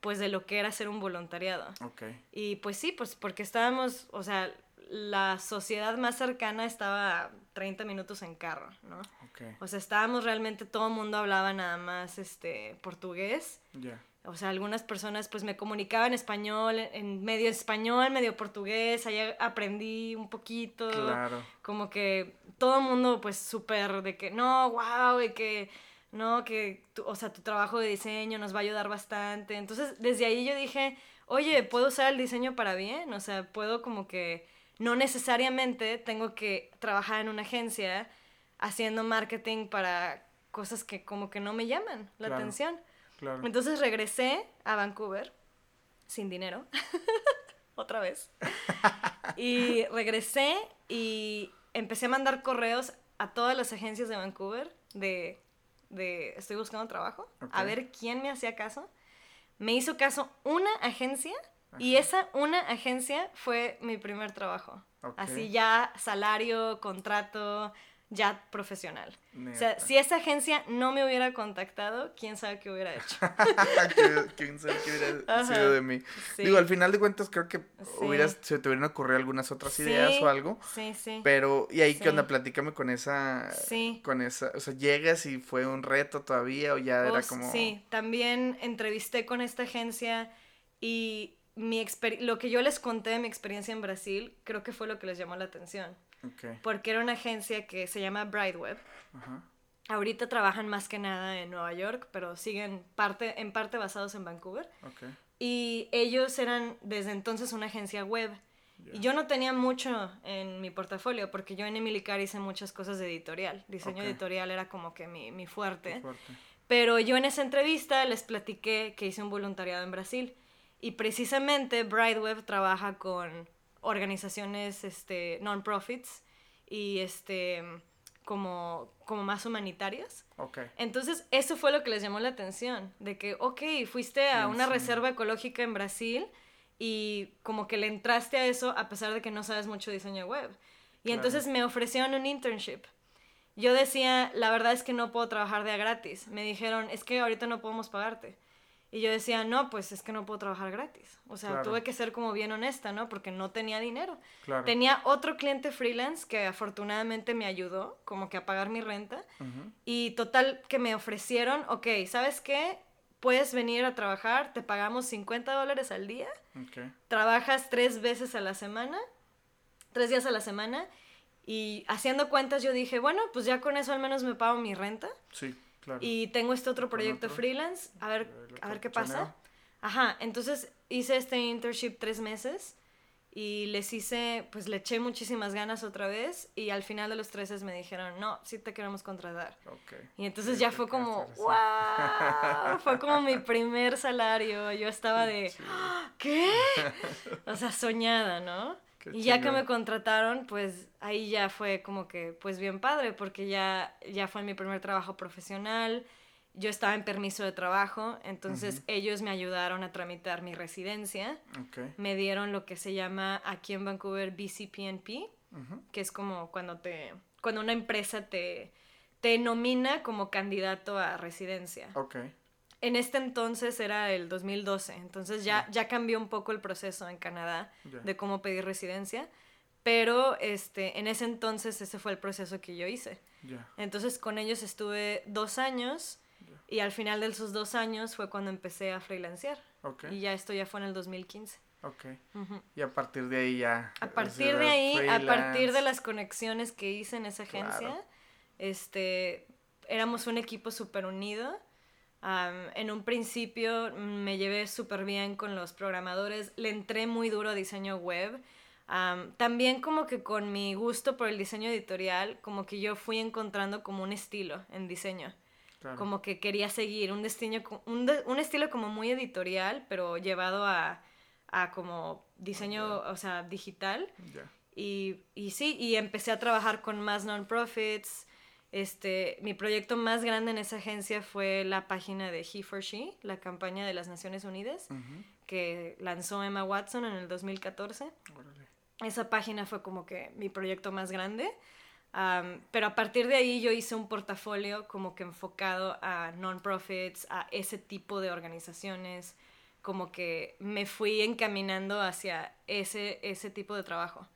pues, de lo que era hacer un voluntariado. Ok. Y pues sí, pues porque estábamos, o sea, la sociedad más cercana estaba a 30 minutos en carro, ¿no? Ok. O sea, estábamos realmente, todo el mundo hablaba nada más, este, portugués. O sea, algunas personas pues me comunicaban en español, en medio español, medio portugués, ahí aprendí un poquito. Claro. Como que todo el mundo pues súper de que, no, wow, y que, no, que, tu- o sea, tu trabajo de diseño nos va a ayudar bastante. Entonces, desde ahí yo dije, oye, ¿puedo usar el diseño para bien? O sea, puedo como que, no necesariamente tengo que trabajar en una agencia haciendo marketing para cosas que como que no me llaman la Claro. atención. Claro. Entonces regresé a Vancouver sin dinero, otra vez. Y regresé y empecé a mandar correos a todas las agencias de Vancouver de, de estoy buscando trabajo, a ver quién me hacía caso. Me hizo caso una agencia y esa una agencia fue mi primer trabajo. Así ya salario, contrato, ya profesional. O sea, si esa agencia no me hubiera contactado, quién sabe qué hubiera hecho. ¿Quién- ¿Quién sabe qué hubiera Ajá. sido de mí? Sí. Digo, al final de cuentas creo que Sí. hubieras, se te hubieran ocurrido algunas otras ideas o algo. Sí, sí. Pero, ¿y ahí qué onda? Platícame con esa, Sí. con esa, o sea, ¿llegas y fue un reto todavía o ya era Pues, como... Sí, también entrevisté con esta agencia y mi lo que yo les conté de mi experiencia en Brasil, creo que fue lo que les llamó la atención. Ok, Porque era una agencia que se llama Brightweb. ajá, Ahorita trabajan más que nada en Nueva York, pero siguen parte, en parte basados en Vancouver. ok, Y ellos eran desde entonces una agencia web. Ya. Y yo no tenía mucho en mi portafolio, porque yo en Emily Carr hice muchas cosas de editorial. Diseño Ok. editorial era como que mi, mi fuerte. fuerte. Pero yo en esa entrevista les platiqué que hice un voluntariado en Brasil. Y precisamente Brightweb trabaja con organizaciones este, non-profits y este, como, como más humanitarias. Ok, Entonces, eso fue lo que les llamó la atención, de que, ok, fuiste a una sí. reserva ecológica en Brasil y como que le entraste a eso a pesar de que no sabes mucho diseño web. Y Claro. entonces me ofrecieron un internship. Yo decía, la verdad es que no puedo trabajar de a gratis. Me dijeron, es que ahorita no podemos pagarte. Y yo decía, no, pues es que no puedo trabajar gratis. O sea, Claro. tuve que ser como bien honesta, ¿no? Porque no tenía dinero. claro. Tenía otro cliente freelance que afortunadamente me ayudó como que a pagar mi renta. Ujú, Y total que me ofrecieron, ok, ¿sabes qué? Puedes venir a trabajar, te pagamos 50 dólares al día, ok, trabajas tres veces a la semana, tres días a la semana, y haciendo cuentas yo dije, bueno, pues ya con eso al menos me pago mi renta, sí, claro. y tengo este otro proyecto otro. freelance, a ver, A ver, a ver qué pasa. Ajá, entonces hice este internship tres meses y les hice, pues le eché muchísimas ganas otra vez y al final de los tres meses me dijeron, no, sí te queremos contratar. Okay. Y entonces ya fue como, wow, fue como mi primer salario, yo estaba de, ¿qué? O sea, soñada, ¿no? Y ya que me contrataron, pues ahí ya fue como que, pues bien padre, porque ya, ya fue mi primer trabajo profesional, yo estaba en permiso de trabajo, entonces ellos me ayudaron a tramitar mi residencia. Me dieron lo que se llama aquí en Vancouver BCPNP, que es como cuando te cuando una empresa te te nomina como candidato a residencia. En este entonces era el 2012, entonces ya, ya cambió un poco el proceso en Canadá de cómo pedir residencia, pero este, en ese entonces ese fue el proceso que yo hice. Entonces con ellos estuve dos años y al final de esos dos años fue cuando empecé a freelancear. Y ya esto ya fue en el 2015. Ok. Y a partir de ahí ya. A partir de ahí, a partir de las conexiones que hice en esa agencia, este, éramos un equipo súper unido. En un principio me llevé súper bien con los programadores, le entré muy duro a diseño web. también como que con mi gusto por el diseño editorial, como que yo fui encontrando como un estilo en diseño. Como que quería seguir un, destino, un, un, estilo como muy editorial, pero llevado a, a como diseño, o sea, digital. Y, y, sí, y empecé a trabajar con más non-profits. Este, mi proyecto más grande en esa agencia fue la página de He for She, la campaña de las Naciones Unidas, que lanzó Emma Watson en el 2014. Esa página fue como que mi proyecto más grande. Pero a partir de ahí yo hice un portafolio como que enfocado a non-profits, a ese tipo de organizaciones, como que me fui encaminando hacia ese, ese tipo de trabajo.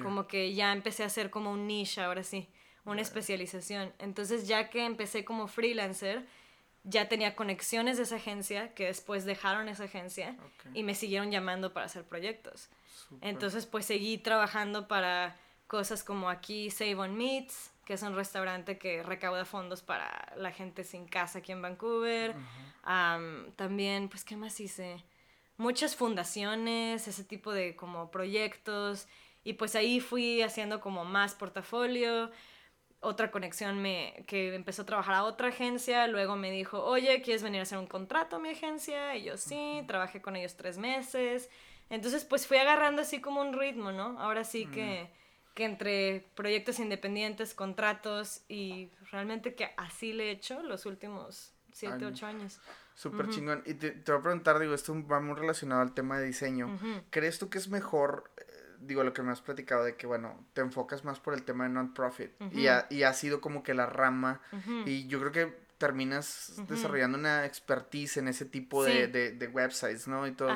Como que ya empecé a hacer como un niche ahora sí, una especialización. Entonces ya que empecé como freelancer, ya tenía conexiones de esa agencia que después dejaron esa agencia y me siguieron llamando para hacer proyectos. Entonces pues seguí trabajando para cosas como aquí Save on Meats, que es un restaurante que recauda fondos para la gente sin casa aquí en Vancouver. también, pues, ¿qué más hice? Muchas fundaciones, ese tipo de como proyectos. Y pues ahí fui haciendo como más portafolio. Otra conexión me, que empezó a trabajar a otra agencia, luego me dijo, oye, ¿quieres venir a hacer un contrato a mi agencia? Y yo sí, trabajé con ellos tres meses. Entonces, pues fui agarrando así como un ritmo, ¿no? Ahora sí que que entre proyectos independientes, contratos y realmente que así le he hecho los últimos 7, 8 años. Súper chingón. Y te, te, voy a preguntar, digo, esto va muy relacionado al tema de diseño. ¿Crees tú que es mejor, digo, lo que me has platicado de que, bueno, te enfocas más por el tema de non-profit y, ha, y ha sido como que la rama y yo creo que terminas desarrollando una expertise en ese tipo de, de, de, websites, ¿no? Y todo.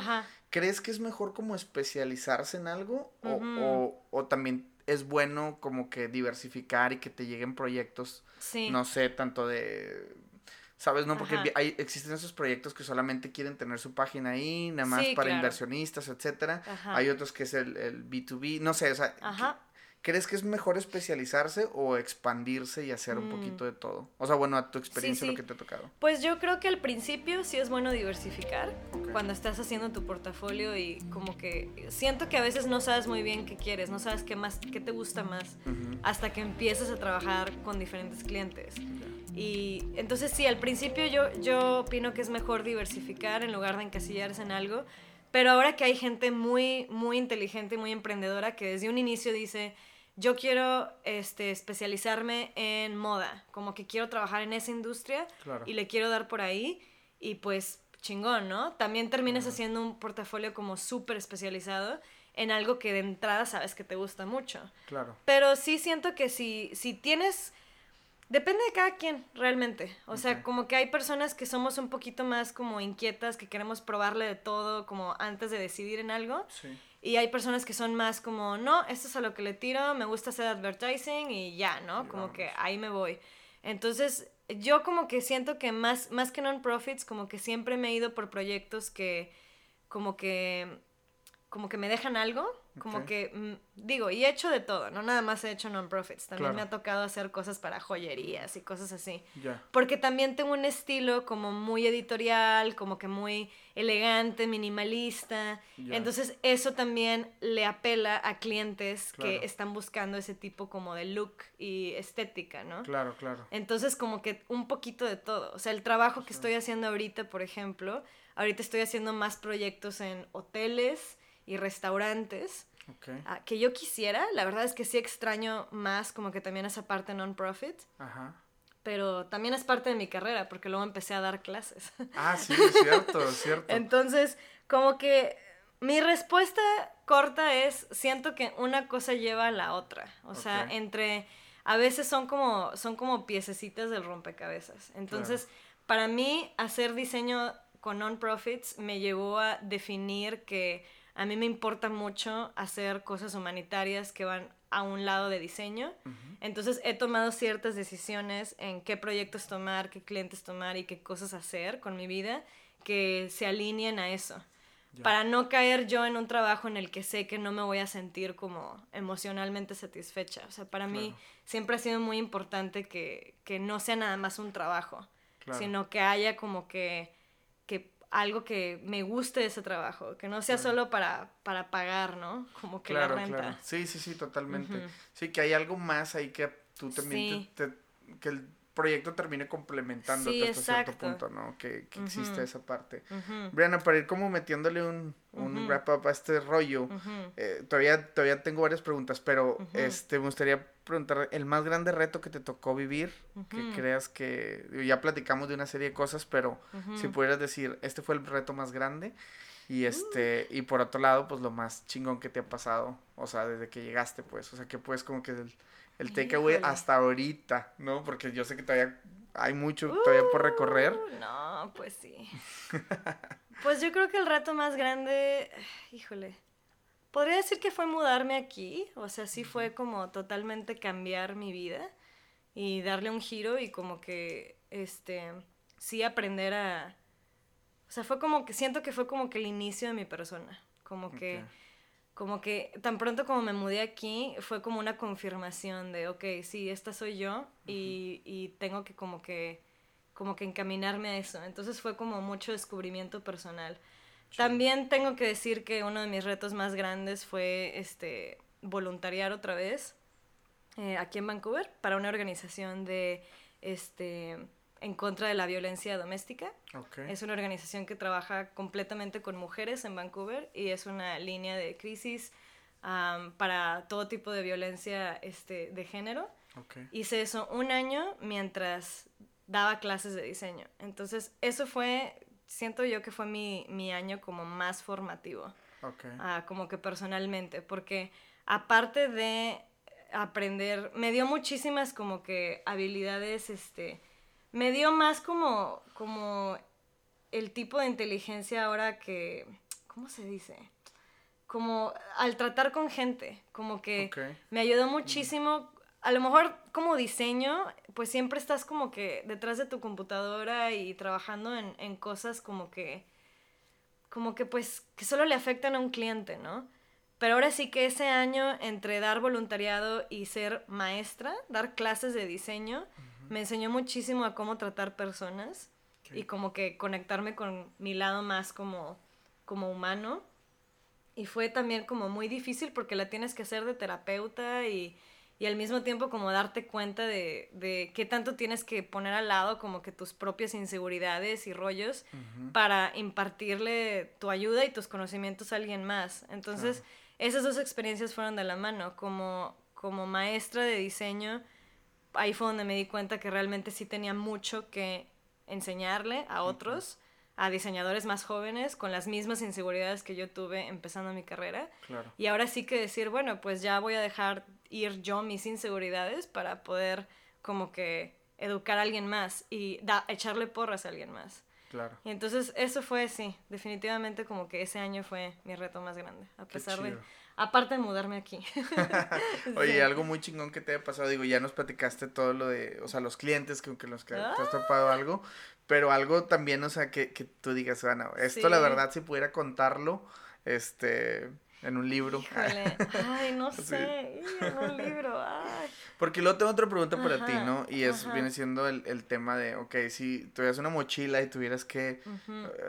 ¿Crees que es mejor como especializarse en algo o, o, o también es bueno como que diversificar y que te lleguen proyectos, no sé, tanto de... ¿Sabes? No, porque hay, existen esos proyectos que solamente quieren tener su página ahí, nada más para inversionistas, etcétera. Hay otros que es el, el B2B, no sé, o sea, ¿Crees que es mejor especializarse o expandirse y hacer un poquito mm. de todo? O sea, bueno, a tu experiencia lo que te ha tocado. Pues yo creo que al principio sí es bueno diversificar cuando estás haciendo tu portafolio y como que siento que a veces no sabes muy bien qué quieres, no sabes qué más, qué te gusta más hasta que empiezas a trabajar con diferentes clientes. Y entonces sí, al principio yo, yo opino que es mejor diversificar en lugar de encasillarse en algo. Pero ahora que hay gente muy, muy inteligente y muy emprendedora que desde un inicio dice, yo quiero este, especializarme en moda, como que quiero trabajar en esa industria y le quiero dar por ahí y pues chingón, ¿no? También terminas haciendo un portafolio como súper especializado en algo que de entrada sabes que te gusta mucho. Claro. Pero sí siento que si, si tienes... Depende de cada quien, realmente. O sea, como que hay personas que somos un poquito más como inquietas, que queremos probarle de todo, como antes de decidir en algo. Sí. Y hay personas que son más como, no, esto es a lo que le tiro, me gusta hacer advertising y ya, ¿no? Como que ahí me voy. Entonces, yo como que siento que más, más que non-profits, como que siempre me he ido por proyectos que como que como que me dejan algo, como que, mm, digo, y he hecho de todo, no nada más he hecho non-profits, también me ha tocado hacer cosas para joyerías y cosas así. Porque también tengo un estilo como muy editorial, como que muy elegante, minimalista. Entonces eso también le apela a clientes que están buscando ese tipo como de look y estética, ¿no? Claro, claro. Entonces como que un poquito de todo. O sea, el trabajo que estoy haciendo ahorita, por ejemplo, ahorita estoy haciendo más proyectos en hoteles y restaurantes. Ah, que yo quisiera, la verdad es que sí extraño más como que también esa parte non-profit. Ajá pero también es parte de mi carrera, porque luego empecé a dar clases. Ah, sí, es cierto, es cierto. Entonces, como que mi respuesta corta es, siento que una cosa lleva a la otra. O sea, entre, a veces son como, son como piececitas del rompecabezas. Entonces, para mí, hacer diseño con non-profits me llevó a definir que a mí me importa mucho hacer cosas humanitarias que van a un lado de diseño. Entonces he tomado ciertas decisiones en qué proyectos tomar, qué clientes tomar y qué cosas hacer con mi vida que se alineen a eso. Para no caer yo en un trabajo en el que sé que no me voy a sentir como emocionalmente satisfecha. O sea, para mí siempre ha sido muy importante que, que, no sea nada más un trabajo, sino que haya como que, que algo que me guste de ese trabajo, que no sea solo para, para pagar, ¿no? Como que la renta. Claro. Sí, sí, sí, totalmente. Sí, que hay algo más ahí que tú también, te, que el proyecto termine complementando hasta cierto punto, ¿no? Que, que existe esa parte. Brianna, para ir como metiéndole un, un wrap up a este rollo, eh, todavía, todavía tengo varias preguntas, pero este, me gustaría preguntar, el más grande reto que te tocó vivir, que creas que, ya platicamos de una serie de cosas, pero si pudieras decir, este fue el reto más grande. Y este, y por otro lado, pues lo más chingón que te ha pasado, o sea, desde que llegaste, pues, o sea, que pues como que el, el takeaway hasta ahorita, ¿no? Porque yo sé que todavía hay mucho todavía por recorrer. Uh, no, pues sí. pues yo creo que el reto más grande, híjole, podría decir que fue mudarme aquí, o sea, sí fue como totalmente cambiar mi vida y darle un giro y como que, este, sí aprender a, o sea, fue como que, siento que fue como que el inicio de mi persona, como que como que tan pronto como me mudé aquí fue como una confirmación de, ok, sí, esta soy yo y, y, tengo que como que como que encaminarme a eso. Entonces fue como mucho descubrimiento personal. También tengo que decir que uno de mis retos más grandes fue este voluntariar otra vez eh, aquí en Vancouver para una organización de este en contra de la violencia doméstica. Es una organización que trabaja completamente con mujeres en Vancouver y es una línea de crisis para todo tipo de violencia este, de género. Hice eso un año mientras daba clases de diseño. Entonces, eso fue, siento yo que fue mi, mi año como más formativo. Ah, como que personalmente, porque aparte de aprender, me dio muchísimas como que habilidades, este, me dio más como, como el tipo de inteligencia ahora que, ¿cómo se dice? Como al tratar con gente, como que me ayudó muchísimo. A lo mejor como diseño, pues siempre estás como que detrás de tu computadora y trabajando en, en cosas como que, como que pues, que solo le afectan a un cliente, ¿no? Pero ahora sí que ese año entre dar voluntariado y ser maestra, dar clases de diseño, me enseñó muchísimo a cómo tratar personas y como que conectarme con mi lado más como, como humano. Y fue también como muy difícil porque la tienes que hacer de terapeuta y, y al mismo tiempo como darte cuenta de, de, qué tanto tienes que poner al lado como que tus propias inseguridades y rollos para impartirle tu ayuda y tus conocimientos a alguien más. Entonces, esas dos experiencias fueron de la mano. Como, como maestra de diseño, ahí fue donde me di cuenta que realmente sí tenía mucho que enseñarle a otros, a diseñadores más jóvenes, con las mismas inseguridades que yo tuve empezando mi carrera. Y ahora sí que decir, bueno, pues ya voy a dejar ir yo mis inseguridades para poder como que educar a alguien más y da, echarle porras a alguien más. Claro. Y entonces eso fue, sí, definitivamente como que ese año fue mi reto más grande, a pesar de Aparte de mudarme aquí. Oye, algo muy chingón que te haya pasado, digo, ya nos platicaste todo lo de, o sea, los clientes que, que los que te has topado algo, pero algo también, o sea, que, que tú digas, bueno, esto la verdad, si pudiera contarlo, este, en un libro. Híjole, ay, no sé, en un libro, ay. Porque luego tengo otra pregunta para ti, ¿no? Y es, viene siendo el, el, tema de, ok, si tuvieras una mochila y tuvieras que,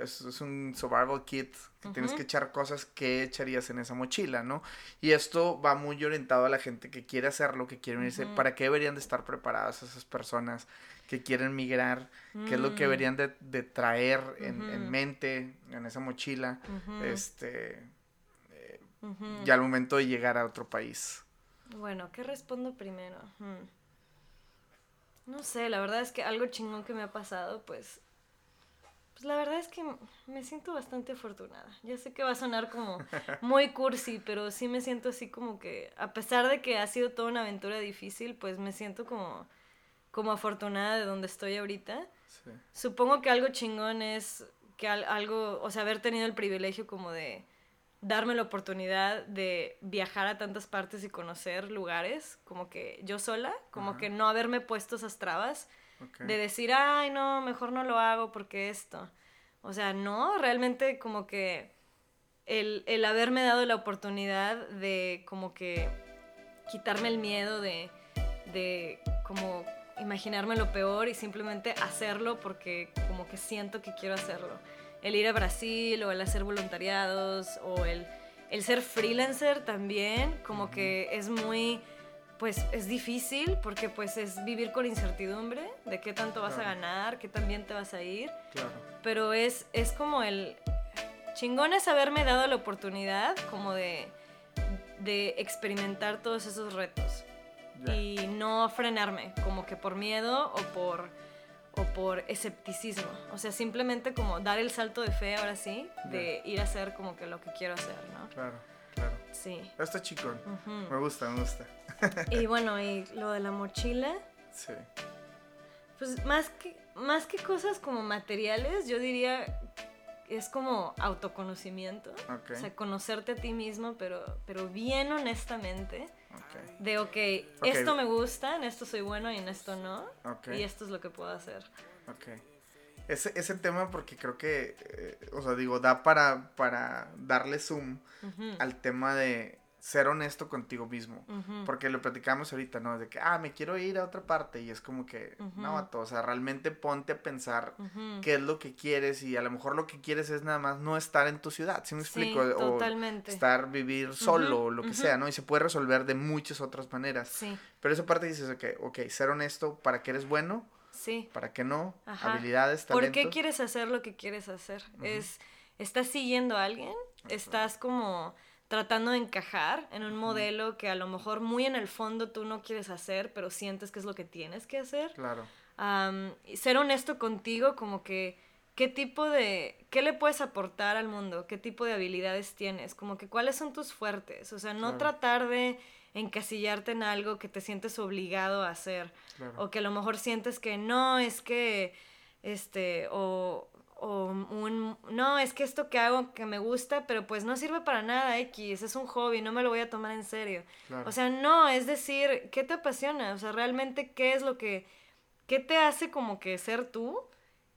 es, un survival kit, que tienes que echar cosas, ¿qué echarías en esa mochila, no? Y esto va muy orientado a la gente que quiere hacerlo, que quiere unirse, ¿para qué deberían de estar preparadas esas personas que quieren migrar? ¿Qué es lo que mm. deberían de, de traer en, en, mente, en esa mochila? Este y al momento de llegar a otro país. Bueno, ¿qué respondo primero? Hmm. No sé, la verdad es que algo chingón que me ha pasado, pues, pues la verdad es que me siento bastante afortunada. Ya sé que va a sonar como muy cursi, pero sí me siento así como que, a pesar de que ha sido toda una aventura difícil, pues me siento como, como afortunada de donde estoy ahorita. Supongo que algo chingón es que algo, o sea, haber tenido el privilegio como de darme la oportunidad de viajar a tantas partes y conocer lugares, como que yo sola, como que no haberme puesto esas trabas de decir, ay, no, mejor no lo hago porque esto. O sea, no, realmente como que el, el haberme dado la oportunidad de como que quitarme el miedo de, de como imaginarme lo peor y simplemente hacerlo porque como que siento que quiero hacerlo el ir a Brasil o el hacer voluntariados o el, el ser freelancer también, como que es muy, pues es difícil porque pues es vivir con incertidumbre de qué tanto vas a ganar, qué tan bien te vas a ir. Claro. Pero es, es como el chingón es haberme dado la oportunidad como de, de experimentar todos esos retos. Y no frenarme, como que por miedo o por o por escepticismo. O sea, simplemente como dar el salto de fe ahora sí, de ir a hacer como que lo que quiero hacer, ¿no? Claro, claro. Sí. Está chicón. Me gusta, me gusta. y bueno, y lo de la mochila. Sí. Pues más que, más que cosas como materiales, yo diría es como autoconocimiento. O sea, conocerte a ti mismo, pero, pero bien honestamente. De, ok, esto me gusta, en esto soy bueno y en esto no. Y esto es lo que puedo hacer. Ok. Ese, ese tema porque creo que, eh, o sea, digo, da para, para darle zoom al tema de ser honesto contigo mismo. Porque lo platicamos ahorita, ¿no? De que, ah, me quiero ir a otra parte. Y es como que, no, o sea, realmente ponte a pensar qué es lo que quieres. Y a lo mejor lo que quieres es nada más no estar en tu ciudad, ¿sí me explico? totalmente. O estar, vivir solo, o lo que sea, ¿no? Y se puede resolver de muchas otras maneras. Sí. Pero esa parte dices, ok, ok, ser honesto para que eres bueno. Sí. Para que no, habilidades, talentos. ¿Por qué quieres hacer lo que quieres hacer? Es, ¿estás siguiendo a alguien? ¿Estás como tratando de encajar en un modelo que a lo mejor muy en el fondo tú no quieres hacer, pero sientes que es lo que tienes que hacer. Claro. ser honesto contigo, como que qué tipo de, qué le puedes aportar al mundo, qué tipo de habilidades tienes, como que cuáles son tus fuertes, o sea, no tratar de encasillarte en algo que te sientes obligado a hacer, o que a lo mejor sientes que no, es que, este, o, o un, no, es que esto que hago que me gusta, pero pues no sirve para nada, X, es un hobby, no me lo voy a tomar en serio. O sea, no, es decir, ¿qué te apasiona? O sea, realmente, ¿qué es lo que, qué te hace como que ser tú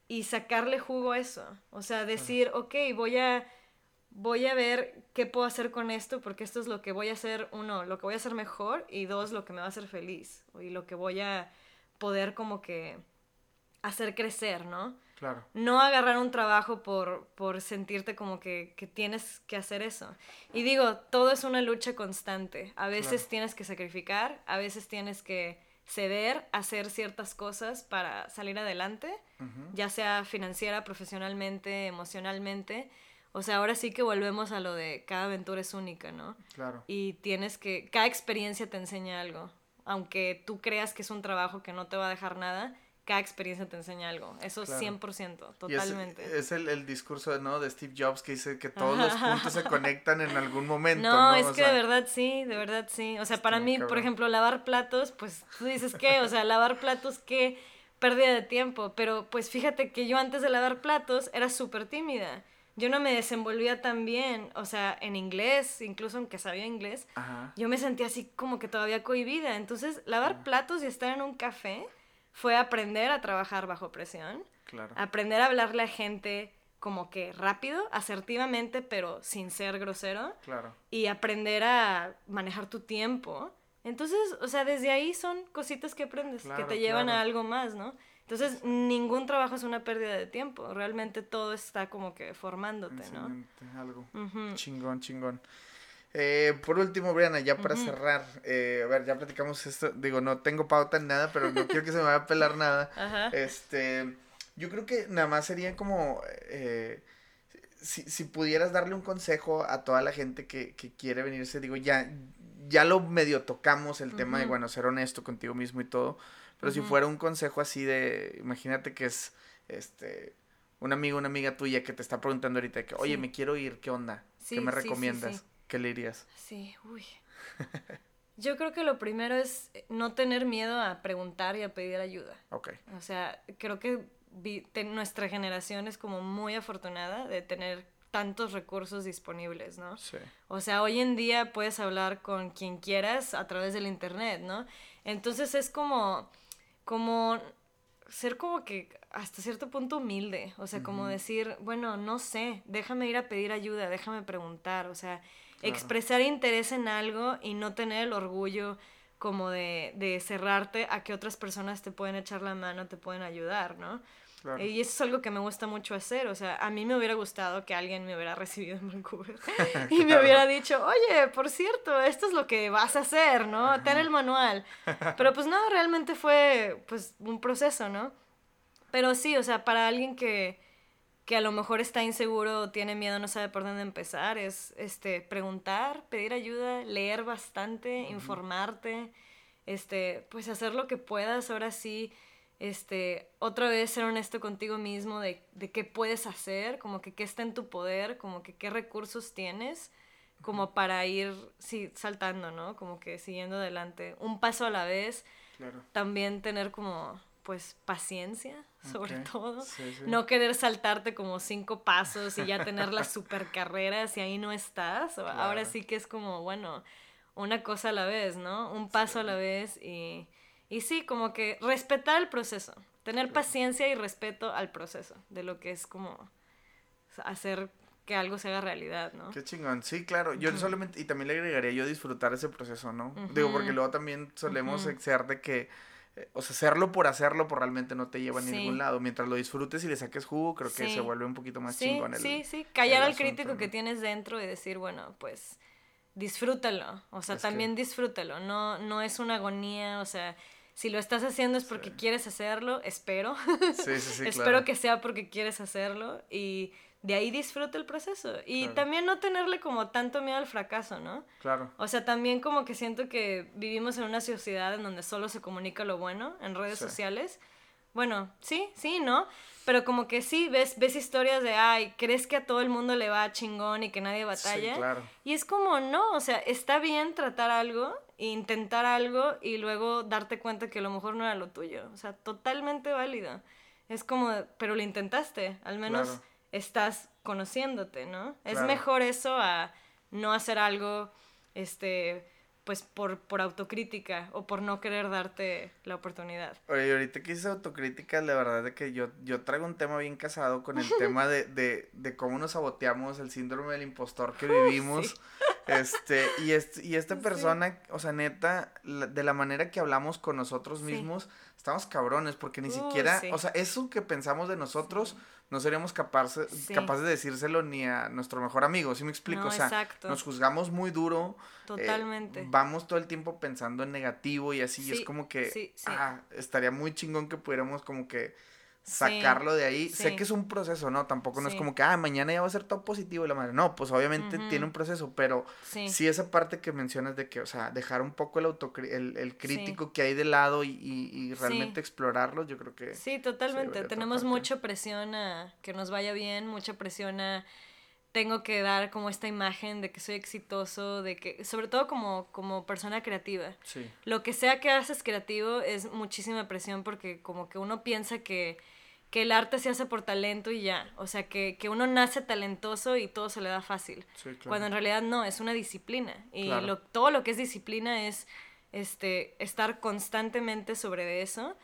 y sacarle jugo a eso? O sea, decir, ok, voy a, voy a ver qué puedo hacer con esto, porque esto es lo que voy a hacer, uno, lo que voy a hacer mejor, y dos, lo que me va a hacer feliz, y lo que voy a poder como que hacer crecer, ¿no? No agarrar un trabajo por, por sentirte como que, tienes que hacer eso. Y digo, todo es una lucha constante. A veces tienes que sacrificar, a veces tienes que ceder, hacer ciertas cosas para salir adelante, ya sea financiera, profesionalmente, emocionalmente. O sea, ahora sí que volvemos a lo de cada aventura es única, ¿no? Claro. Y tienes que, cada experiencia te enseña algo. Aunque tú creas que es un trabajo que no te va a dejar nada, cada experiencia te enseña algo. Eso es 100%, totalmente. es, el, el, discurso ¿no? de Steve Jobs que dice que todos los puntos se conectan en algún momento. No, es que de verdad sí, de verdad sí. O sea, para mí, por ejemplo, lavar platos, pues tú dices que, o sea, lavar platos, qué pérdida de tiempo. Pero pues fíjate que yo antes de lavar platos era súper tímida. Yo no me desenvolvía tan bien, o sea, en inglés, incluso aunque sabía inglés, yo me sentía así como que todavía cohibida. Entonces, lavar platos y estar en un café fue aprender a trabajar bajo presión, aprender a hablarle a gente como que rápido, asertivamente, pero sin ser grosero. Claro. Y aprender a manejar tu tiempo. Entonces, o sea, desde ahí son cositas que aprendes, que te llevan a algo más, ¿no? Entonces, ningún trabajo es una pérdida de tiempo. Realmente todo está como que formándote, ¿no? Algo. Chingón, chingón. Eh, por último, Briana, ya para cerrar, eh, a ver, ya platicamos esto, digo, no tengo pauta en nada, pero no quiero que se me vaya a pelar nada. Este, yo creo que nada más sería como, eh, si, si, pudieras darle un consejo a toda la gente que, que quiere venirse, digo, ya, ya lo medio tocamos el tema de, bueno, ser honesto contigo mismo y todo, pero si fuera un consejo así de, imagínate que es, este, un amigo, una amiga tuya que te está preguntando ahorita que, oye, me quiero ir, ¿qué onda? ¿Qué me recomiendas? ¿Qué le dirías? Sí, uy. Yo creo que lo primero es no tener miedo a preguntar y a pedir ayuda. Ok. O sea, creo que nuestra generación es como muy afortunada de tener tantos recursos disponibles, ¿no? Sí. O sea, hoy en día puedes hablar con quien quieras a través del internet, ¿no? Entonces es como, como ser como que hasta cierto punto humilde, o sea, como decir, bueno, no sé, déjame ir a pedir ayuda, déjame preguntar, o sea, expresar interés en algo y no tener el orgullo como de, de, cerrarte a que otras personas te pueden echar la mano, te pueden ayudar, ¿no? Y eso es algo que me gusta mucho hacer, o sea, a mí me hubiera gustado que alguien me hubiera recibido en Vancouver y me hubiera dicho, oye, por cierto, esto es lo que vas a hacer, ¿no? Ten el manual. Pero pues no, realmente fue pues un proceso, ¿no? Pero sí, o sea, para alguien que, que a lo mejor está inseguro, tiene miedo, no sabe por dónde empezar, es este, preguntar, pedir ayuda, leer bastante, informarte, este, pues hacer lo que puedas, ahora sí, este, otra vez ser honesto contigo mismo de, de qué puedes hacer, como que qué está en tu poder, como que qué recursos tienes, como para ir sí, saltando, ¿no? Como que siguiendo adelante, un paso a la vez. También tener como pues paciencia, sobre todo. No querer saltarte como cinco pasos y ya tener la super carrera si ahí no estás. Ahora sí que es como, bueno, una cosa a la vez, ¿no? Un paso a la vez y, y sí, como que respetar el proceso. Tener paciencia y respeto al proceso de lo que es como hacer que algo se haga realidad, ¿no? Qué chingón. Sí, claro. Yo solamente, y también le agregaría yo disfrutar ese proceso, ¿no? Digo, porque luego también solemos ser de que o sea, hacerlo por hacerlo, por realmente no te lleva a ningún lado. Mientras lo disfrutes y le saques jugo, creo que se vuelve un poquito más chingón el Sí, sí, callar al crítico que tienes dentro y decir, bueno, pues disfrútalo. O sea, también disfrútalo. No, no es una agonía, o sea, si lo estás haciendo es porque quieres hacerlo, espero. Sí, sí, sí. espero que sea porque quieres hacerlo y de ahí disfruta el proceso. Y también no tenerle como tanto miedo al fracaso, ¿no? Claro. O sea, también como que siento que vivimos en una sociedad en donde solo se comunica lo bueno en redes sociales. Bueno, sí, sí, ¿no? Pero como que sí, ves, ves historias de, ay, crees que a todo el mundo le va chingón y que nadie batalla. Sí, claro. Y es como, no, o sea, está bien tratar algo, intentar algo y luego darte cuenta que a lo mejor no era lo tuyo. O sea, totalmente válido. Es como, pero lo intentaste, al menos estás conociéndote, ¿no? Es mejor eso a no hacer algo, este, pues por, por autocrítica o por no querer darte la oportunidad. Oye, ahorita que dices autocrítica, la verdad es que yo, yo traigo un tema bien casado con el tema de, de, de, cómo nos saboteamos, el síndrome del impostor que vivimos. Este, y, este, y esta persona, o sea, neta, de la manera que hablamos con nosotros mismos, estamos cabrones, porque ni siquiera, o sea, eso que pensamos de nosotros no seríamos capaces, capaces de decírselo ni a nuestro mejor amigo, ¿sí me explico? o sea, nos juzgamos muy duro. Eh, Totalmente. vamos todo el tiempo pensando en negativo y así, y es como que, ah, estaría muy chingón que pudiéramos como que sacarlo de ahí. Sé que es un proceso, ¿no? Tampoco no es como que, ah, mañana ya va a ser todo positivo y la madre. No, pues obviamente tiene un proceso, pero sí. esa parte que mencionas de que, o sea, dejar un poco el, el, el crítico que hay de lado y, y, realmente explorarlo, yo creo que... Sí, totalmente. Tenemos mucha presión a que nos vaya bien, mucha presión a tengo que dar como esta imagen de que soy exitoso, de que, sobre todo como, como persona creativa. Sí. Lo que sea que haces creativo es muchísima presión porque como que uno piensa que que el arte se hace por talento y ya. O sea, que, uno nace talentoso y todo se le da fácil. Cuando en realidad no, es una disciplina. Y lo, todo lo que es disciplina es este, estar constantemente sobre eso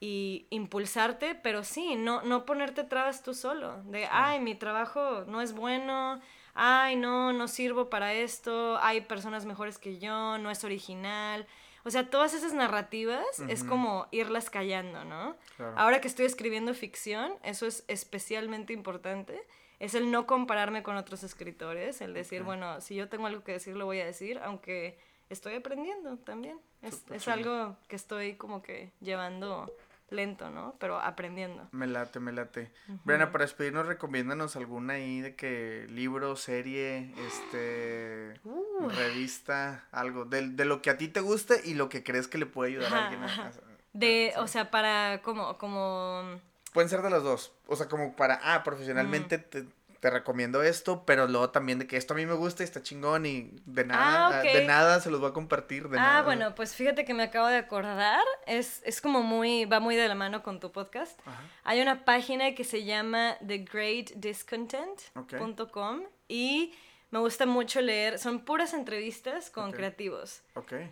y impulsarte, pero sí, no, no ponerte trabas tú solo, de, ay, mi trabajo no es bueno, ay, no, no sirvo para esto, hay personas mejores que yo, no es original. O sea, todas esas narrativas es como irlas callando, ¿no? Ahora que estoy escribiendo ficción, eso es especialmente importante. Es el no compararme con otros escritores, el decir, bueno, si yo tengo algo que decir, lo voy a decir, aunque estoy aprendiendo también. Es, es algo que estoy como que llevando lento, ¿no? Pero aprendiendo. Me late, me late. Uh para despedirnos, recomiéndanos alguna ahí de que libro, serie, este, uh. revista, algo, de, de, lo que a ti te guste y lo que crees que le puede ayudar a alguien. A, de, o sea, para, como, como... Pueden ser de las dos. O sea, como para, ah, profesionalmente te te recomiendo esto, pero luego también de que esto a mí me gusta y está chingón y de nada, ah, de nada se los voy a compartir. De ah, bueno, pues fíjate que me acabo de acordar, es, es como muy, va muy de la mano con tu podcast. Hay una página que se llama thegreatdiscontent.com y me gusta mucho leer, son puras entrevistas con creativos.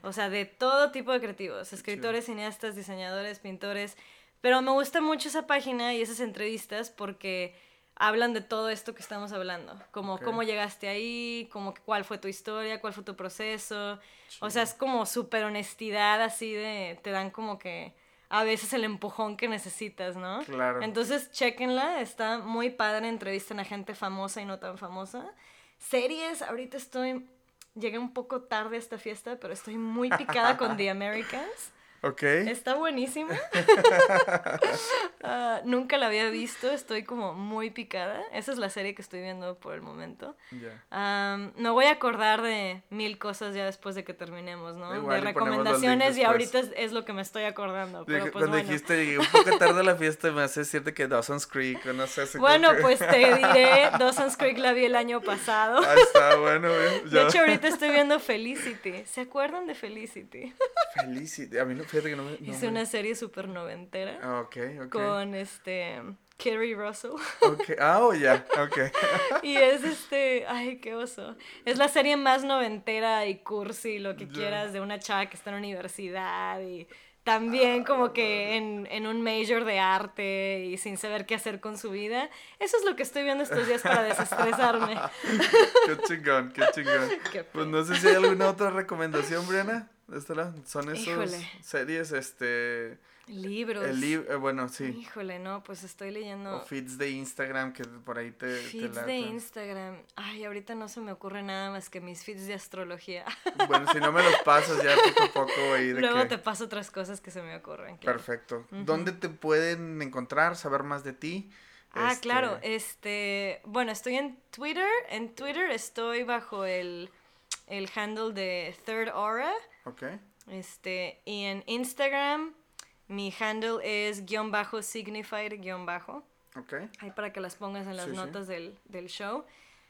O sea, de todo tipo de creativos, escritores, cineastas, diseñadores, pintores. Pero me gusta mucho esa página y esas entrevistas porque hablan de todo esto que estamos hablando, como cómo llegaste ahí, como cuál fue tu historia, cuál fue tu proceso. O sea, es como súper honestidad así de, te dan como que a veces el empujón que necesitas, ¿no? Claro. Entonces, chequenla, está muy padre, entrevistan a gente famosa y no tan famosa. Series, ahorita estoy, llegué un poco tarde a esta fiesta, pero estoy muy picada con The Americans. Ok. Está buenísima. Ah, nunca la había visto, estoy como muy picada. Esa es la serie que estoy viendo por el momento. Ya. me voy a acordar de mil cosas ya después de que terminemos, ¿no? de recomendaciones y ahorita es, lo que me estoy acordando. Pero pues, cuando dijiste, un poco tarde a la fiesta, me hace decirte que Dawson's Creek, no sé. Bueno, pues te diré, Dawson's Creek la vi el año pasado. Ah, está bueno, De hecho, ahorita estoy viendo Felicity. ¿Se acuerdan de Felicity? Felicity, a mí no Hice una serie súper noventera. Ah, ok, ok. Con este. Kerry Russell. Ok, ah, oh, ya, ok. y es este, ay, qué oso. Es la serie más noventera y cursi, lo que quieras, de una chava que está en la universidad y también como que en, en, un major de arte y sin saber qué hacer con su vida. Eso es lo que estoy viendo estos días para desestresarme. qué chingón, qué chingón. pues no sé si hay alguna otra recomendación, Briana. Son esos series, este... Libros. El eh, bueno, sí. Híjole, no, pues estoy leyendo. O feeds de Instagram que por ahí te. Feeds de Instagram. Ay, ahorita no se me ocurre nada más que mis feeds de astrología. Bueno, si no me los pasas ya poco a poco. Ahí de Luego te paso otras cosas que se me ocurren. Perfecto. ¿Dónde te pueden encontrar, saber más de ti? Ah, este, claro. Este. Bueno, estoy en Twitter. En Twitter estoy bajo el, el handle de Third Aura. Ok. Este, y en Instagram, mi handle es guion bajo signified guion bajo. Ok. Ahí para que las pongas en las notas Del, show.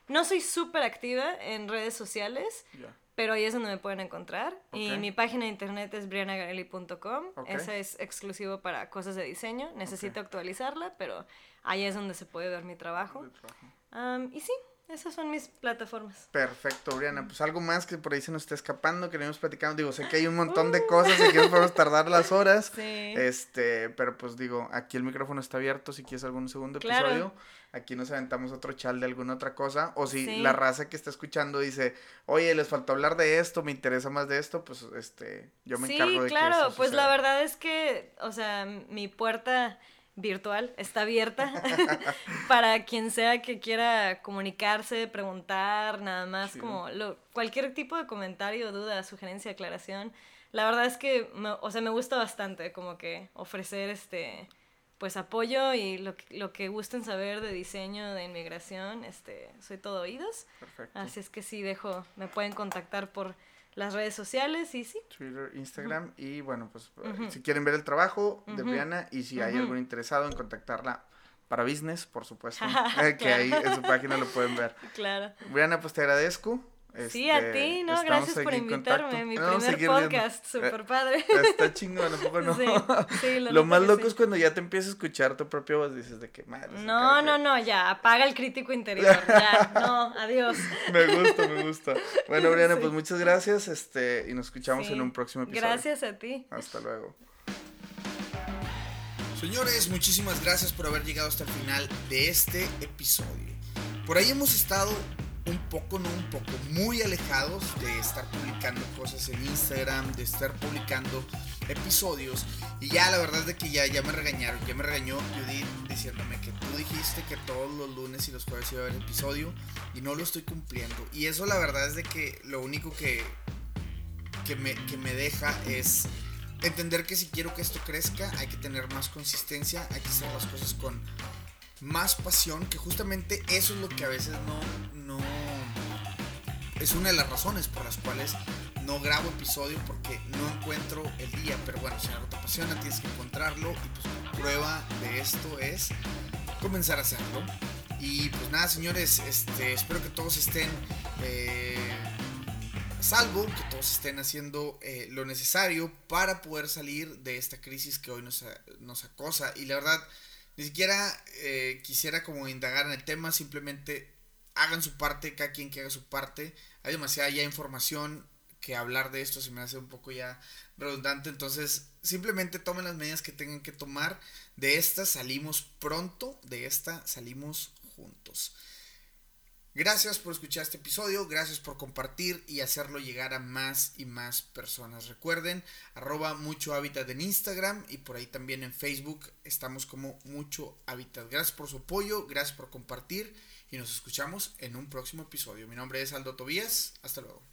No soy súper activa en redes sociales, pero ahí es donde me pueden encontrar. Y mi página de internet es brianagarelli.com. Esa es exclusivo para cosas de diseño. Necesito actualizarla, pero ahí es donde se puede ver mi trabajo. y sí, esas son mis plataformas. Perfecto, Briana. Pues algo más que por ahí se nos está escapando, que no platicando. Digo, sé que hay un montón de cosas y que nos podemos tardar las horas. Sí. Este, pero pues digo, aquí el micrófono está abierto si quieres algún segundo episodio. Aquí nos aventamos otro chal de alguna otra cosa. O si la raza que está escuchando dice, oye, les faltó hablar de esto, me interesa más de esto, pues este, yo me encargo de claro, claro, pues la verdad es que, o sea, mi puerta virtual, está abierta para quien sea que quiera comunicarse, preguntar, nada más como lo, cualquier tipo de comentario, duda, sugerencia, aclaración. La verdad es que, o sea, me gusta bastante como que ofrecer este pues apoyo y lo que, lo que gusten saber de diseño, de inmigración, este, soy todo oídos. Así es que sí, dejo, me pueden contactar por las redes sociales y sí. Twitter, Instagram y bueno, pues si quieren ver el trabajo de Briana y si hay algún interesado en contactarla para business, por supuesto, eh, que ahí en su página lo pueden ver. Claro. Briana, pues te agradezco sí, a este, ti, ¿no? Gracias por invitarme. Mi primer podcast, súper padre. Está chingón, ¿a poco no? Sí, sí lo, lo más loco es cuando ya te empiezas a escuchar tu propia voz, dices de qué madre. No, no, no, ya, apaga el crítico interior, ya, no, adiós. me gusta, me gusta. Bueno, Briana, pues muchas gracias, este, y nos escuchamos en un próximo episodio. Gracias a ti. Hasta luego. Señores, muchísimas gracias por haber llegado hasta el final de este episodio. Por ahí hemos estado un poco, no un poco, muy alejados de estar publicando cosas en Instagram, de estar publicando episodios. Y ya la verdad es de que ya, ya me regañaron, ya me regañó Judith diciéndome que tú dijiste que todos los lunes y los jueves iba a haber episodio y no lo estoy cumpliendo. Y eso la verdad es de que lo único que, que, me, que me deja es entender que si quiero que esto crezca hay que tener más consistencia, hay que hacer las cosas con más pasión, que justamente eso es lo que a veces no, es una de las razones por las cuales no grabo episodio porque no encuentro el día, pero bueno, si algo te apasiona tienes que encontrarlo y pues prueba de esto es comenzar a hacerlo. Y pues nada, señores, este, espero que todos estén eh, salvo, que todos estén haciendo eh, lo necesario para poder salir de esta crisis que hoy nos, nos acosa. Y la verdad, ni siquiera eh, quisiera como indagar en el tema, simplemente hagan su parte, cada quien que haga su parte. Hay demasiada ya información que hablar de esto se me hace un poco ya redundante. Entonces, simplemente tomen las medidas que tengan que tomar. De esta salimos pronto, de esta salimos juntos. Gracias por escuchar este episodio, gracias por compartir y hacerlo llegar a más y más personas. Recuerden, arroba mucho hábitat en Instagram y por ahí también en Facebook estamos como mucho hábitat. Gracias por su apoyo, gracias por compartir y nos escuchamos en un próximo episodio. Mi nombre es Aldo Tobías, hasta luego.